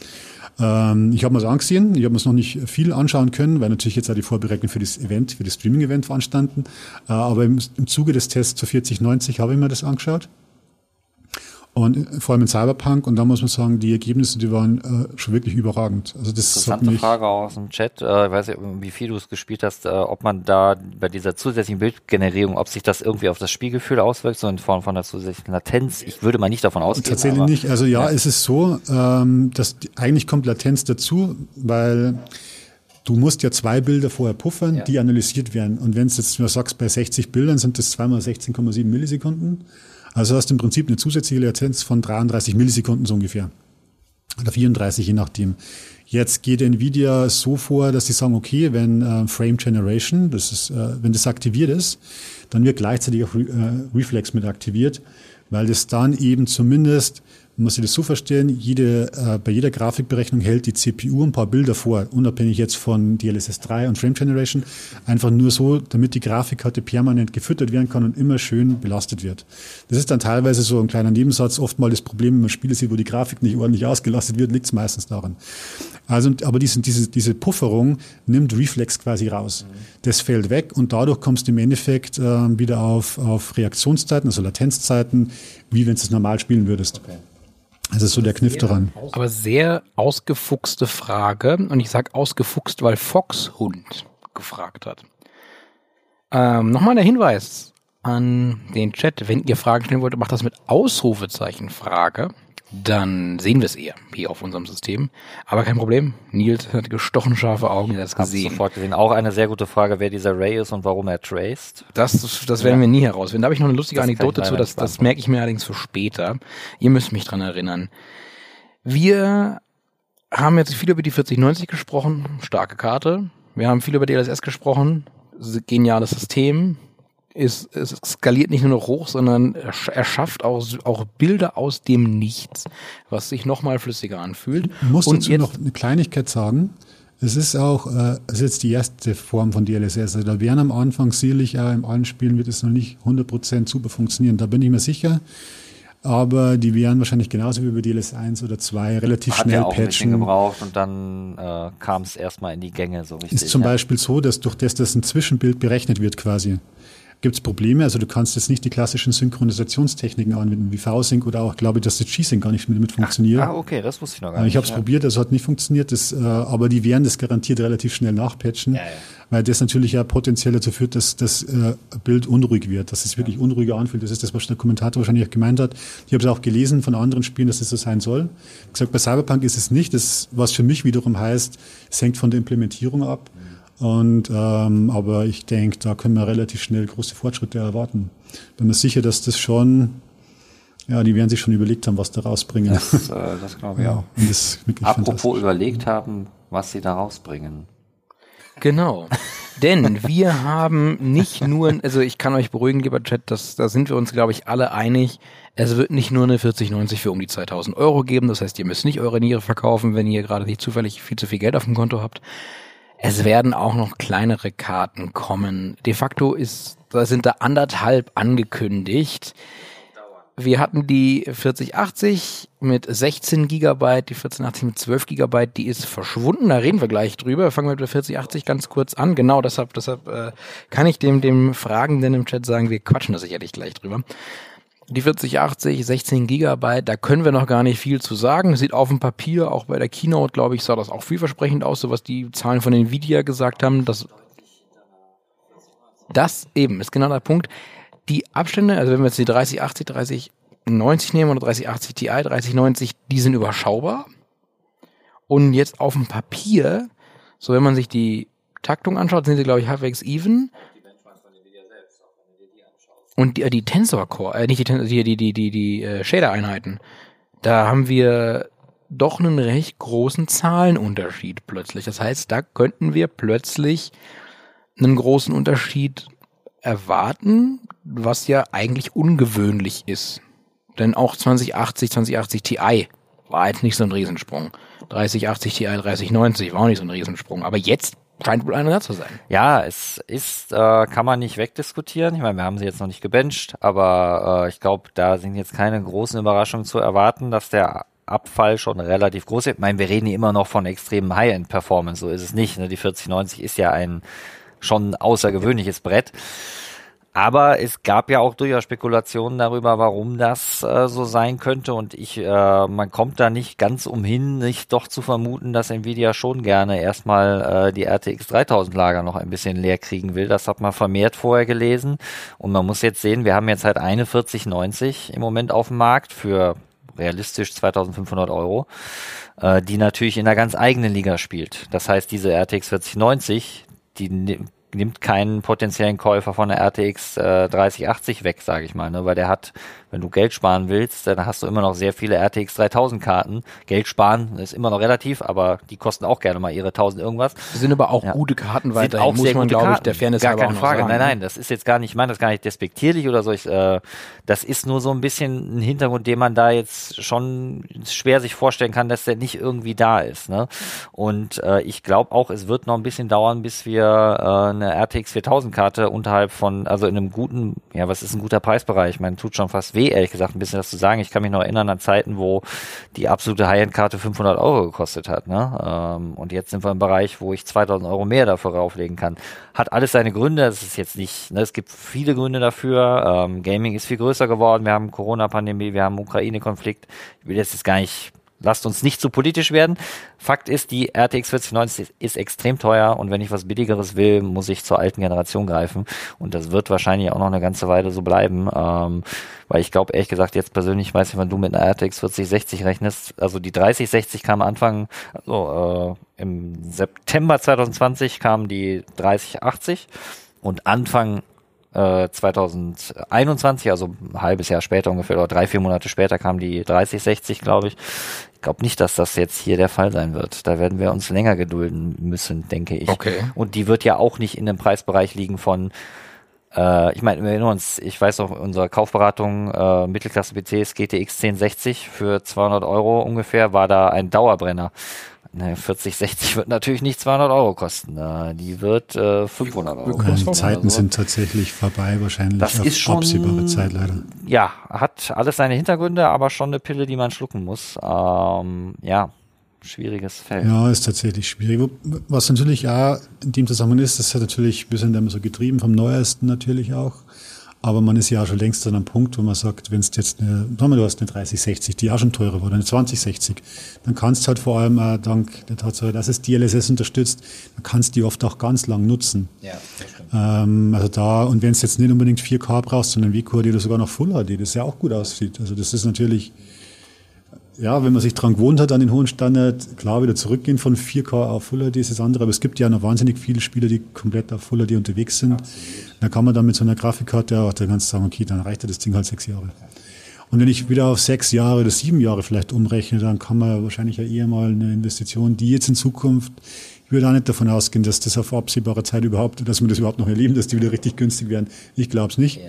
Speaker 3: Ähm, ich habe mir das angesehen, ich habe mir es noch nicht viel anschauen können, weil natürlich jetzt auch die Vorbereitung für das Event, für das Streaming-Event veranstanden. Äh, aber im, im Zuge des Tests zu 4090 habe ich mir das angeschaut. Und vor allem in Cyberpunk. Und da muss man sagen, die Ergebnisse, die waren äh, schon wirklich überragend. Also das
Speaker 2: Interessante mich Frage aus dem Chat. Äh, ich weiß nicht, wie viel du es gespielt hast, äh, ob man da bei dieser zusätzlichen Bildgenerierung, ob sich das irgendwie auf das Spielgefühl auswirkt, so in Form von einer zusätzlichen Latenz. Ich würde mal nicht davon ausgehen.
Speaker 3: Tatsächlich nicht. Also ja, ja, es ist so, ähm, dass die, eigentlich kommt Latenz dazu, weil du musst ja zwei Bilder vorher puffern, ja. die analysiert werden. Und wenn es jetzt, du sagst, bei 60 Bildern sind das zweimal 16,7 Millisekunden. Also hast du im Prinzip eine zusätzliche Latenz von 33 Millisekunden so ungefähr. Oder 34, je nachdem. Jetzt geht Nvidia so vor, dass sie sagen, okay, wenn äh, Frame Generation, das ist, äh, wenn das aktiviert ist, dann wird gleichzeitig auch Re äh, Reflex mit aktiviert. weil das dann eben zumindest man muss sich das so verstehen, jede, äh, bei jeder Grafikberechnung hält die CPU ein paar Bilder vor, unabhängig jetzt von DLSS 3 und Frame Generation, einfach nur so, damit die Grafikkarte permanent gefüttert werden kann und immer schön belastet wird. Das ist dann teilweise so ein kleiner Nebensatz, oft mal das Problem, wenn man Spiele sieht, wo die Grafik nicht ordentlich ausgelastet wird, liegt es meistens daran. Also, aber diese, diese, diese Pufferung nimmt Reflex quasi raus. Das fällt weg und dadurch kommst du im Endeffekt äh, wieder auf, auf Reaktionszeiten, also Latenzzeiten, wie wenn du es normal spielen würdest. Okay. Das ist so der Kniff daran.
Speaker 1: Aber sehr ausgefuchste Frage. Und ich sage ausgefuchst, weil Foxhund gefragt hat. Ähm, Nochmal der Hinweis an den Chat. Wenn ihr Fragen stellen wollt, macht das mit Ausrufezeichen Frage dann sehen wir es eher hier auf unserem System. Aber kein Problem. Nils hat gestochen scharfe Augen, er hat es gesehen.
Speaker 2: sofort gesehen. Auch eine sehr gute Frage, wer dieser Ray ist und warum er traced.
Speaker 1: Das, das werden ja. wir nie herausfinden. Da habe ich noch eine lustige das Anekdote zu, das, das merke ich mir allerdings für später. Ihr müsst mich dran erinnern. Wir haben jetzt viel über die 4090 gesprochen, starke Karte. Wir haben viel über DLSS gesprochen, geniales System, ist, es skaliert nicht nur noch hoch, sondern er schafft auch, auch Bilder aus dem Nichts, was sich nochmal flüssiger anfühlt.
Speaker 3: Ich muss Und dazu jetzt, noch eine Kleinigkeit sagen. Es ist auch, äh, es ist jetzt die erste Form von DLSS. Also da werden am Anfang sicherlich auch im allen Spielen wird es noch nicht 100% super funktionieren. Da bin ich mir sicher. Aber die werden wahrscheinlich genauso wie bei DLS 1 oder 2 relativ
Speaker 2: Hat
Speaker 3: schnell
Speaker 2: ja auch
Speaker 3: patchen. Ein
Speaker 2: bisschen gebraucht und dann äh, kam es erstmal in die Gänge so richtig.
Speaker 3: Ist zum ja. Beispiel so, dass durch das, dass ein Zwischenbild berechnet wird quasi, gibt es Probleme. Also du kannst jetzt nicht die klassischen Synchronisationstechniken anwenden, wie V-Sync oder auch, glaube ich, dass das G-Sync gar nicht mit, mit funktioniert.
Speaker 2: Ah, okay, das wusste ich noch gar nicht.
Speaker 3: Ich habe es ja. probiert, das hat nicht funktioniert, das, äh, aber die werden das garantiert relativ schnell nachpatchen, ja, ja. weil das natürlich ja potenziell dazu führt, dass das äh, Bild unruhig wird, dass es wirklich unruhiger anfühlt. Das ist das, was der Kommentator wahrscheinlich auch gemeint hat. Ich habe es auch gelesen von anderen Spielen, dass es so sein soll. Ich gesagt, bei Cyberpunk ist es nicht, das, was für mich wiederum heißt, es hängt von der Implementierung ab. Mhm. Und ähm, aber ich denke, da können wir relativ schnell große Fortschritte erwarten. Bin mir sicher, dass das schon, ja, die werden sich schon überlegt haben, was da rausbringen.
Speaker 2: Das, äh, das glaube ich ja, auch. Das Apropos überlegt haben, was sie da rausbringen.
Speaker 1: Genau. Denn wir haben nicht nur, also ich kann euch beruhigen, lieber Chat, dass, da sind wir uns, glaube ich, alle einig. Es wird nicht nur eine 4090 für um die 2000 Euro geben. Das heißt, ihr müsst nicht eure Niere verkaufen, wenn ihr gerade nicht zufällig viel zu viel Geld auf dem Konto habt. Es werden auch noch kleinere Karten kommen. De facto ist, da sind da anderthalb angekündigt. Wir hatten die 4080 mit 16 Gigabyte, die 1480 mit 12 Gigabyte, die ist verschwunden. Da reden wir gleich drüber. Fangen wir mit der 4080 ganz kurz an. Genau, deshalb, deshalb äh, kann ich dem dem Fragenden im Chat sagen, wir quatschen da sicherlich gleich drüber. Die 4080, 16 Gigabyte, da können wir noch gar nicht viel zu sagen. Sieht auf dem Papier, auch bei der Keynote, glaube ich, sah das auch vielversprechend aus, so was die Zahlen von Nvidia gesagt haben. Das, das eben ist genau der Punkt. Die Abstände, also wenn wir jetzt die 3080, 3090 nehmen oder 3080 Ti, 3090, die sind überschaubar. Und jetzt auf dem Papier, so wenn man sich die Taktung anschaut, sind sie, glaube ich, halbwegs even. Und die, die Tensor Core, äh, nicht die, Tensor, die, die, die, die, die äh, Shader-Einheiten, da haben wir doch einen recht großen Zahlenunterschied plötzlich. Das heißt, da könnten wir plötzlich einen großen Unterschied erwarten, was ja eigentlich ungewöhnlich ist. Denn auch 2080, 2080 Ti war jetzt nicht so ein Riesensprung. 3080 Ti, 3090 war auch nicht so ein Riesensprung. Aber jetzt scheint wohl einer zu sein.
Speaker 2: Ja, es ist, äh, kann man nicht wegdiskutieren. Ich meine, wir haben sie jetzt noch nicht gebencht, aber äh, ich glaube, da sind jetzt keine großen Überraschungen zu erwarten, dass der Abfall schon relativ groß ist. Ich meine, wir reden hier immer noch von extremen High-End-Performance, so ist es nicht. Ne? Die 4090 ist ja ein schon außergewöhnliches Brett. Aber es gab ja auch durchaus Spekulationen darüber, warum das äh, so sein könnte. Und ich, äh, man kommt da nicht ganz umhin, nicht doch zu vermuten, dass Nvidia schon gerne erstmal äh, die RTX 3000 Lager noch ein bisschen leer kriegen will. Das hat man vermehrt vorher gelesen. Und man muss jetzt sehen, wir haben jetzt halt eine 4090 im Moment auf dem Markt für realistisch 2500 Euro, äh, die natürlich in einer ganz eigenen Liga spielt. Das heißt, diese RTX 4090, die nimmt keinen potenziellen Käufer von der RTX äh, 3080 weg, sage ich mal, ne? weil der hat, wenn du Geld sparen willst, dann hast du immer noch sehr viele RTX 3000 Karten. Geld sparen ist immer noch relativ, aber die kosten auch gerne mal ihre 1000 irgendwas.
Speaker 1: Das sind aber auch ja. gute Karten
Speaker 2: weiterhin, auch muss man, glaube ich, der Fairness Gar keine Frage. Sagen, nein, nein, das ist jetzt gar nicht, ich meine das gar nicht despektierlich oder so. Ich, äh, das ist nur so ein bisschen ein Hintergrund, den man da jetzt schon schwer sich vorstellen kann, dass der nicht irgendwie da ist. Ne? Und äh, ich glaube auch, es wird noch ein bisschen dauern, bis wir äh, eine RTX 4000 Karte unterhalb von, also in einem guten, ja, was ist ein guter Preisbereich? Ich meine, tut schon fast weh, ehrlich gesagt, ein bisschen das zu sagen. Ich kann mich noch erinnern an Zeiten, wo die absolute High-End-Karte 500 Euro gekostet hat. Ne? Ähm, und jetzt sind wir im Bereich, wo ich 2000 Euro mehr dafür rauflegen kann. Hat alles seine Gründe. Es ist jetzt nicht, ne, es gibt viele Gründe dafür. Ähm, Gaming ist viel größer geworden. Wir haben Corona-Pandemie, wir haben Ukraine-Konflikt. Ich will jetzt gar nicht lasst uns nicht zu politisch werden. Fakt ist, die RTX 4090 ist extrem teuer und wenn ich was billigeres will, muss ich zur alten Generation greifen. Und das wird wahrscheinlich auch noch eine ganze Weile so bleiben. Ähm, weil ich glaube, ehrlich gesagt, jetzt persönlich weiß ich, wann du mit einer RTX 4060 rechnest. Also die 3060 kam Anfang, also äh, im September 2020 kam die 3080 und Anfang 2021, äh, also ein halbes Jahr später ungefähr, oder drei, vier Monate später kam die 3060, glaube ich. Ich glaube nicht, dass das jetzt hier der Fall sein wird. Da werden wir uns länger gedulden müssen, denke ich.
Speaker 1: Okay.
Speaker 2: Und die wird ja auch nicht in dem Preisbereich liegen von äh, ich meine, wir erinnern uns, ich weiß noch, unsere Kaufberatung äh, Mittelklasse PCs GTX 1060 für 200 Euro ungefähr war da ein Dauerbrenner. Ne, 40, 60 wird natürlich nicht 200 Euro kosten. Die wird äh, 500 Euro kosten.
Speaker 3: Die Zeiten so. sind tatsächlich vorbei, wahrscheinlich
Speaker 2: das ist schon,
Speaker 3: absehbare Zeit leider.
Speaker 2: Ja, hat alles seine Hintergründe, aber schon eine Pille, die man schlucken muss. Ähm, ja, schwieriges Feld.
Speaker 3: Ja, ist tatsächlich schwierig. Was natürlich auch in dem Zusammenhang ist, das hat natürlich ein bisschen so getrieben vom Neuesten natürlich auch. Aber man ist ja auch schon längst an einem Punkt, wo man sagt, wenn es jetzt eine, sagen wir, du hast eine 3060, die auch schon teurer wurde, eine 2060, dann kannst du halt vor allem auch dank der Tatsache, dass es DLSS unterstützt, dann kannst du die oft auch ganz lang nutzen. Ja, das. Ähm, also da, und wenn es jetzt nicht unbedingt 4K brauchst, sondern VCore, die du sogar noch Full HD, das ja auch gut aussieht. Also das ist natürlich, ja, wenn man sich dran gewohnt hat an den hohen Standard, klar wieder zurückgehen von 4K auf Full HD ist das andere, aber es gibt ja noch wahnsinnig viele Spieler, die komplett auf Full HD unterwegs sind. Absolut. Da kann man dann mit so einer Grafikkarte auch, da kannst du sagen, okay, dann reicht ja das Ding halt sechs Jahre. Und wenn ich wieder auf sechs Jahre oder sieben Jahre vielleicht umrechne, dann kann man wahrscheinlich ja eher mal eine Investition, die jetzt in Zukunft, ich würde auch nicht davon ausgehen, dass das auf absehbare Zeit überhaupt, dass wir das überhaupt noch erleben, dass die wieder richtig günstig werden. Ich glaube es nicht. Ja.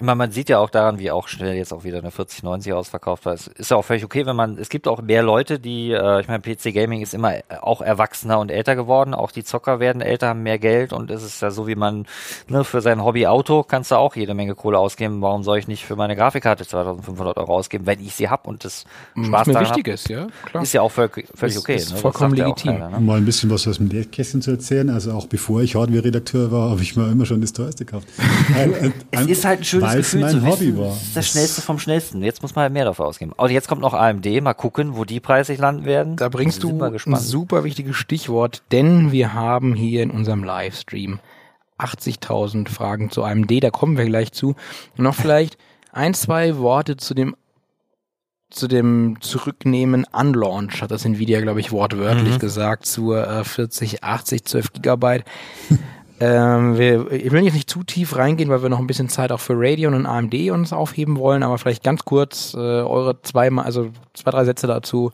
Speaker 2: Ich meine, man sieht ja auch daran, wie auch schnell jetzt auch wieder eine 4090 ausverkauft war. Es ist ja auch völlig okay, wenn man, es gibt auch mehr Leute, die, äh, ich meine, PC Gaming ist immer auch erwachsener und älter geworden. Auch die Zocker werden älter, haben mehr Geld und es ist ja so, wie man, ne, für sein Hobby Auto kannst du auch jede Menge Kohle ausgeben. Warum soll ich nicht für meine Grafikkarte 2500 Euro ausgeben, wenn ich sie hab und das
Speaker 1: Spaß daran wichtig hab, ist, ja,
Speaker 2: klar. Ist ja auch völlig, völlig okay.
Speaker 1: Ist ne? vollkommen legitim. Keiner,
Speaker 3: ne? Mal ein bisschen was aus dem Lehrkästchen zu erzählen. Also auch bevor ich Hardware-Redakteur war, habe ich mir immer schon das teuerste gekauft.
Speaker 2: es ist halt ein schönes Gefühl zu wissen, war. Das ist das Schnellste vom Schnellsten. Jetzt muss man halt mehr dafür ausgeben. Und jetzt kommt noch AMD. Mal gucken, wo die preislich landen werden.
Speaker 1: Da bringst du ein super wichtiges Stichwort, denn wir haben hier in unserem Livestream 80.000 Fragen zu AMD. Da kommen wir gleich zu. Und noch vielleicht ein, zwei Worte zu dem zu dem Zurücknehmen Unlaunch, hat das Nvidia, glaube ich, wortwörtlich mhm. gesagt, zur äh, 4080 12 Gigabyte. Ähm, wir, ich will jetzt nicht zu tief reingehen, weil wir noch ein bisschen Zeit auch für Radeon und AMD uns aufheben wollen, aber vielleicht ganz kurz äh, eure zwei, also zwei, drei Sätze dazu,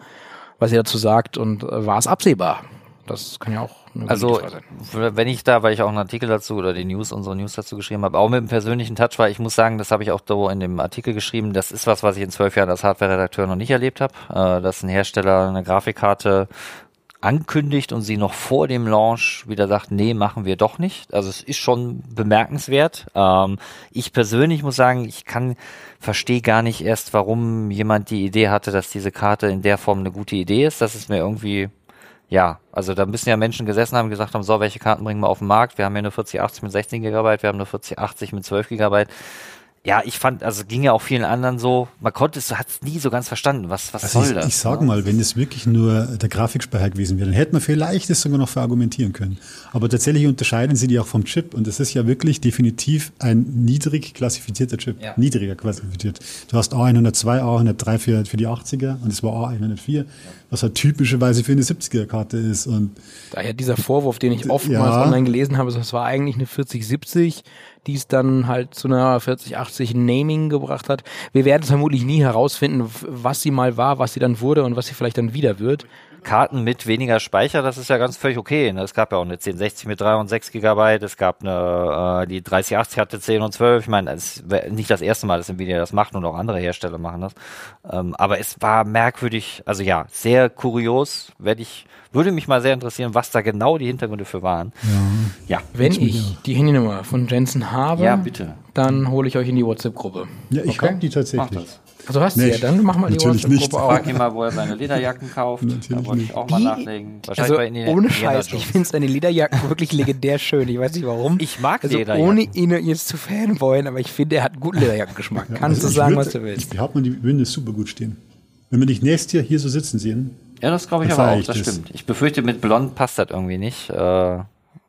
Speaker 1: was ihr dazu sagt und äh, war es absehbar? Das kann ja auch
Speaker 2: eine also, wenn ich da, weil ich auch einen Artikel dazu oder die News, unsere News dazu geschrieben habe, auch mit einem persönlichen Touch war, ich muss sagen, das habe ich auch da in dem Artikel geschrieben, das ist was, was ich in zwölf Jahren als Hardware-Redakteur noch nicht erlebt habe, äh, dass ein Hersteller eine Grafikkarte ankündigt und sie noch vor dem Launch wieder sagt, nee, machen wir doch nicht. Also es ist schon bemerkenswert. Ähm, ich persönlich muss sagen, ich kann, verstehe gar nicht erst, warum jemand die Idee hatte, dass diese Karte in der Form eine gute Idee ist. Das ist mir irgendwie, ja, also da müssen ja Menschen gesessen haben, gesagt haben, so, welche Karten bringen wir auf den Markt? Wir haben hier eine 4080 mit 16 Gigabyte, wir haben eine 4080 mit 12 Gigabyte ja, ich fand, also ging ja auch vielen anderen so, man konnte es, hat es nie so ganz verstanden, was, was
Speaker 3: Also
Speaker 2: soll
Speaker 3: ich,
Speaker 2: das?
Speaker 3: ich sage
Speaker 2: ne?
Speaker 3: mal, wenn es wirklich nur der Grafikspeicher gewesen wäre, dann hätte man vielleicht das sogar noch verargumentieren können. Aber tatsächlich unterscheiden sie die auch vom Chip und das ist ja wirklich definitiv ein niedrig klassifizierter Chip.
Speaker 2: Ja.
Speaker 3: Niedriger klassifiziert. Du hast A102, A103 für, für die 80er und es war A104, was halt typischerweise für eine 70er-Karte ist. Und
Speaker 1: Daher dieser Vorwurf, den ich oftmals
Speaker 3: Ja.
Speaker 1: online gelesen habe, das war eigentlich eine 4070, die es dann halt zu einer 4080 Naming gebracht hat. Wir werden es vermutlich nie herausfinden, was sie mal war, was sie dann wurde und was sie vielleicht dann wieder wird.
Speaker 2: Karten mit weniger Speicher, das ist ja ganz völlig okay. ne? Es gab ja auch eine 1060 mit 3 und 6 Gigabyte, es gab eine, äh, die 3080 hatte 10 und 12. Ich meine, es wäre nicht das erste Mal, dass Nvidia das macht und auch andere Hersteller machen das. Ähm, aber es war merkwürdig, also ja, sehr kurios. Werde ich, würde mich mal sehr interessieren, was da genau die Hintergründe für waren. Ja.
Speaker 1: Wenn ich die Handynummer von Jensen habe,
Speaker 2: Ja, bitte.
Speaker 1: dann hole ich euch in die WhatsApp-Gruppe.
Speaker 3: ja, ich
Speaker 1: Okay.
Speaker 3: habe die
Speaker 2: Mach
Speaker 3: tatsächlich.
Speaker 1: Also hast du
Speaker 3: Nee,
Speaker 1: ja, dann mach mal die
Speaker 3: natürlich.
Speaker 1: WhatsApp-Gruppe
Speaker 2: Frag
Speaker 1: auf.
Speaker 2: ihn mal, wo er seine Lederjacken kauft. Da
Speaker 3: Natürlich
Speaker 2: wollte ich auch mal
Speaker 1: Die-
Speaker 2: nachlegen. Wahrscheinlich
Speaker 1: Also ohne Scheiß, ich finde seine Lederjacken wirklich legendär schön. Ich weiß nicht warum.
Speaker 2: Ich mag
Speaker 1: also
Speaker 2: Lederjacken.
Speaker 1: ohne ihn jetzt zu fanboyen, aber ich finde, er hat einen guten Lederjackengeschmack. Kannst du
Speaker 3: Also ich
Speaker 1: sagen,
Speaker 3: würd-
Speaker 1: was du willst.
Speaker 3: Ich behaupte mal, die würden das super gut stehen. Wenn wir dich nächstes Jahr hier so sitzen sehen,
Speaker 2: Ja, das glaube ich aber auch,
Speaker 3: ich
Speaker 2: das
Speaker 3: das.
Speaker 2: stimmt. Ich befürchte, mit Blond passt das irgendwie nicht. Äh,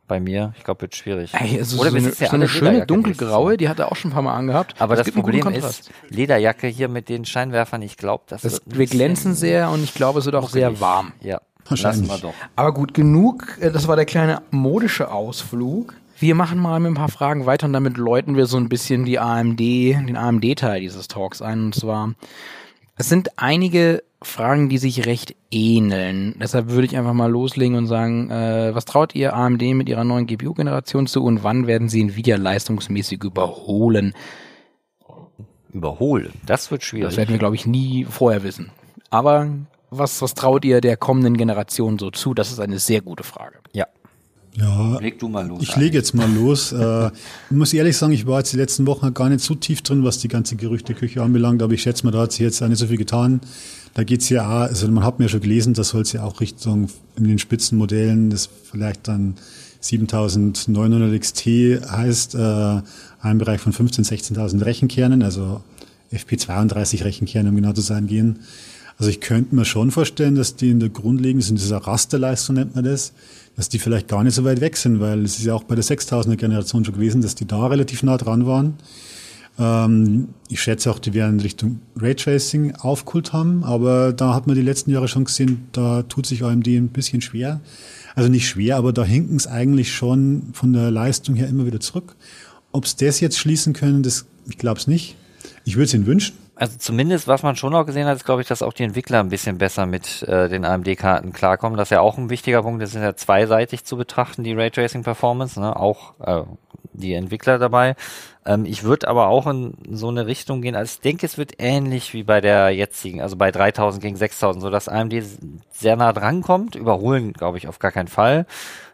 Speaker 2: bei mir. Ich glaube, wird schwierig.
Speaker 1: Ey, also
Speaker 2: Oder
Speaker 1: so eine,
Speaker 2: ja
Speaker 1: so eine schöne dunkelgraue, die hat er auch schon ein paar Mal angehabt.
Speaker 2: Aber das,
Speaker 1: guten
Speaker 2: Problem ist, Lederjacke hier mit den Scheinwerfern, ich glaube, das,
Speaker 1: Das, wir glänzen sehr und ich glaube, es wird auch sehr warm.
Speaker 2: Ja,
Speaker 3: Wahrscheinlich.
Speaker 2: lassen wir doch.
Speaker 1: Aber gut, genug. Äh, Das war der kleine modische Ausflug. Wir machen mal mit ein paar Fragen weiter und damit läuten wir so ein bisschen die AMD, den AMD-Teil dieses Talks ein. Und zwar, es sind einige Fragen, die sich recht ähneln. Deshalb würde ich einfach mal loslegen und sagen, äh, was traut ihr AMD mit ihrer neuen GPU-Generation zu und wann werden sie Nvidia leistungsmäßig überholen?
Speaker 2: Überholen, das wird schwierig.
Speaker 1: Das werden wir, glaube ich, nie vorher wissen. Aber was, was traut ihr der kommenden Generation so zu? Das ist eine sehr gute Frage.
Speaker 2: ja,
Speaker 3: ja,
Speaker 2: leg du mal los.
Speaker 3: Ich lege jetzt mal los. äh, ich muss ehrlich sagen, ich war jetzt die letzten Wochen gar nicht so tief drin, was die ganze Gerüchteküche anbelangt, aber ich schätze mal, da hat sich jetzt nicht so viel getan. Da geht's ja auch, also man hat mir schon gelesen, das soll es ja auch Richtung in den Spitzenmodellen, das vielleicht dann 7900 XT heißt, äh, ein Bereich von 15.000, 16.000 Rechenkernen, also FP32 Rechenkernen, um genau zu sein, gehen. Also ich könnte mir schon vorstellen, dass die in der grundlegenden, in dieser Rasterleistung nennt man das, dass die vielleicht gar nicht so weit weg sind, weil es ist ja auch bei der 6000er Generation schon gewesen, dass die da relativ nah dran waren. Ähm, ich schätze auch, die werden Richtung Raytracing aufgeholt haben, aber da hat man die letzten Jahre schon gesehen, da tut sich AMD ein bisschen schwer. Also nicht schwer, aber da hinken es eigentlich schon von der Leistung her immer wieder zurück. Ob es das jetzt schließen können, das, ich glaube es nicht. Ich würde es ihnen wünschen.
Speaker 2: Also zumindest, was man schon auch gesehen hat, ist, glaube ich, dass auch die Entwickler ein bisschen besser mit äh, den AMD-Karten klarkommen. Das ist ja auch ein wichtiger Punkt. Das ist ja zweiseitig zu betrachten, die Raytracing-Performance. Ne? Auch äh, die Entwickler dabei. Ähm, ich würde aber auch in so eine Richtung gehen. Also ich denke, es wird ähnlich wie bei der jetzigen, also bei 3000 gegen 6000, so dass AMD sehr nah dran kommt. Überholen, glaube ich, auf gar keinen Fall.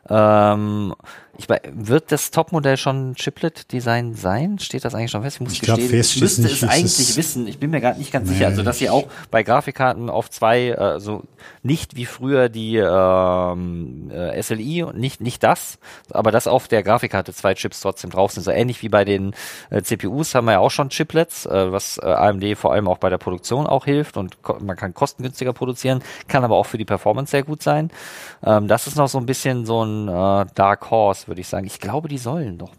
Speaker 2: Ähm, ich, wird das Topmodell schon Chiplet-Design sein? Steht das eigentlich schon fest? Ich muss
Speaker 3: Ich glaub,
Speaker 2: gestehen,
Speaker 3: fest
Speaker 2: ich müsste
Speaker 3: nicht.
Speaker 2: es eigentlich wissen. Ich bin mir gar nicht ganz
Speaker 3: Nee,
Speaker 2: sicher. Also, dass sie auch bei Grafikkarten auf zwei, äh, so nicht wie früher die ähm, äh, SLI nicht nicht das, aber dass auf der Grafikkarte zwei Chips trotzdem drauf sind. So ähnlich wie bei den äh, CPUs haben wir ja auch schon Chiplets, äh, was äh, AMD vor allem auch bei der Produktion auch hilft und man kann kostengünstiger produzieren, kann aber auch für die Performance sehr gut sein. Ähm, das ist noch so ein bisschen so ein äh, Dark Horse, würde ich sagen. Ich glaube, die sollen doch.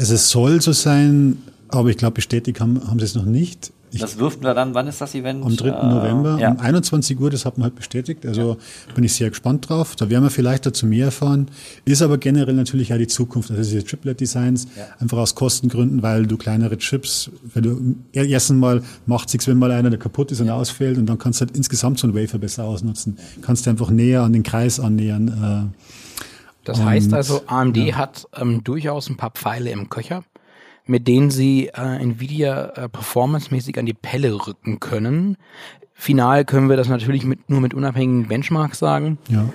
Speaker 3: Also es soll so sein, aber ich glaube, bestätigt haben, haben sie es noch nicht. Ich,
Speaker 2: Das wirften wir dann, wann ist das Event?
Speaker 3: am 3.
Speaker 2: Äh,
Speaker 3: November
Speaker 2: ja.
Speaker 3: um 21 Uhr, das hat man halt bestätigt. Also bin ich sehr gespannt drauf. Da werden wir vielleicht dazu mehr erfahren. Ist aber generell natürlich ja die Zukunft. Also diese Chiplet-Designs,
Speaker 2: Ja.
Speaker 3: einfach aus Kostengründen, weil du kleinere Chips, weil du erstens mal macht sich's, wenn mal einer der kaputt ist und ausfällt und dann kannst du halt insgesamt so ein Wafer besser ausnutzen. Kannst du einfach näher an den Kreis annähern. Äh,
Speaker 1: Das heißt also, AMD hat ähm, durchaus ein paar Pfeile im Köcher, mit denen sie äh, Nvidia äh, performancemäßig an die Pelle rücken können. Final können wir das natürlich mit, nur mit unabhängigen Benchmarks sagen.
Speaker 3: ja.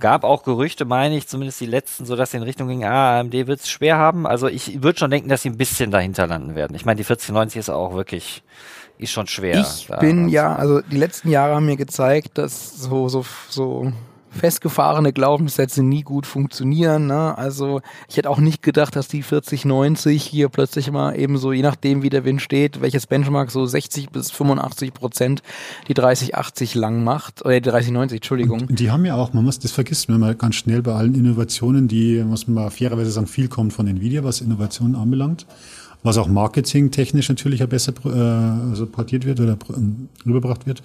Speaker 2: gab auch Gerüchte, meine ich, zumindest die letzten, so dass sie in Richtung ging, ah, AMD wird es schwer haben. Also ich würde schon denken, dass sie ein bisschen dahinter landen werden. Ich meine, die 1490 ist auch wirklich, ist schon schwer.
Speaker 1: Ich bin ja, also die letzten Jahre haben mir gezeigt, dass so, so, so festgefahrene Glaubenssätze nie gut funktionieren. Ne? Also ich hätte auch nicht gedacht, dass die 4090 hier plötzlich mal eben so, je nachdem wie der Wind steht, welches Benchmark so 60 bis 85 Prozent die 3080 lang macht, oder die 3090, Entschuldigung.
Speaker 3: Und die haben ja auch, man muss, das vergisst man mal ganz schnell bei allen Innovationen, die, muss man fairerweise sagen, viel kommt von Nvidia, was Innovationen anbelangt was auch marketingtechnisch natürlich ja besser äh, also portiert wird oder äh, rübergebracht wird.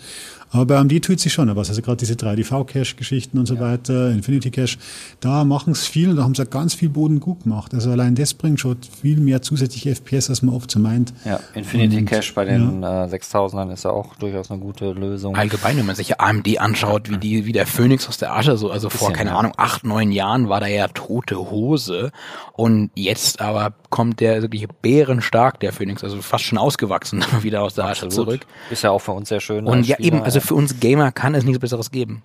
Speaker 3: Aber bei AMD tut sich schon was. Also gerade diese 3DV-Cache-Geschichten und so ja. weiter, Infinity Cache, da machen es viel, da haben sie ganz viel Boden gut gemacht. Also allein das bringt schon viel mehr zusätzliche FPS, als man oft so meint.
Speaker 2: Ja, Infinity und, Cache bei den ja. äh, 6000ern ist ja auch durchaus eine gute Lösung.
Speaker 1: Allgemein, wenn man sich AMD anschaut, wie die, wie der Phönix aus der Asche, so, also vor, keine ja. Ahnung, acht, neun Jahren war da ja tote Hose und jetzt aber kommt der wirkliche bärenstark, der Phoenix, also fast schon ausgewachsen, wieder aus der Asche zurück.
Speaker 2: Ist ja auch für uns sehr schön.
Speaker 1: Und ja, Spieler, eben, also für uns Gamer kann es nichts Besseres geben.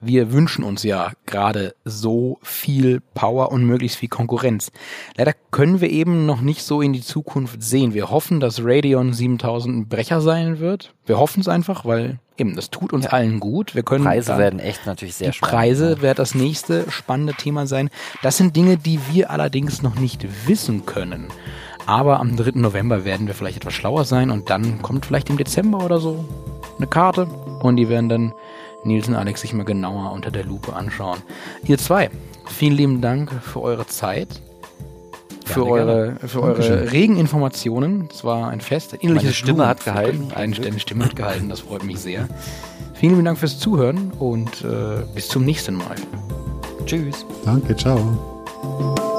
Speaker 1: Wir wünschen uns ja gerade so viel Power und möglichst viel Konkurrenz. Leider können wir eben noch nicht so in die Zukunft sehen. Wir hoffen, dass Radeon 7000 ein Brecher sein wird. Wir hoffen es einfach, weil eben, das tut uns ja. allen gut. Wir können
Speaker 2: Preise werden echt natürlich sehr
Speaker 1: die spannend. Preise ja. wird das nächste spannende Thema sein. Das sind Dinge, die wir allerdings noch nicht wissen können. Aber am 3. November werden wir vielleicht etwas schlauer sein und dann kommt vielleicht im Dezember oder so eine Karte und die werden dann Nils und Alex sich mal genauer unter der Lupe anschauen. Ihr zwei, vielen lieben Dank für eure Zeit. Für eure, für eure regen Informationen. Es war ein Fest.
Speaker 2: Eine Stimme hat gehalten.
Speaker 1: Eine, eine Stimme hat gehalten, das freut mich sehr. Vielen lieben Dank fürs Zuhören und äh, bis zum nächsten Mal.
Speaker 3: Tschüss. Danke, ciao.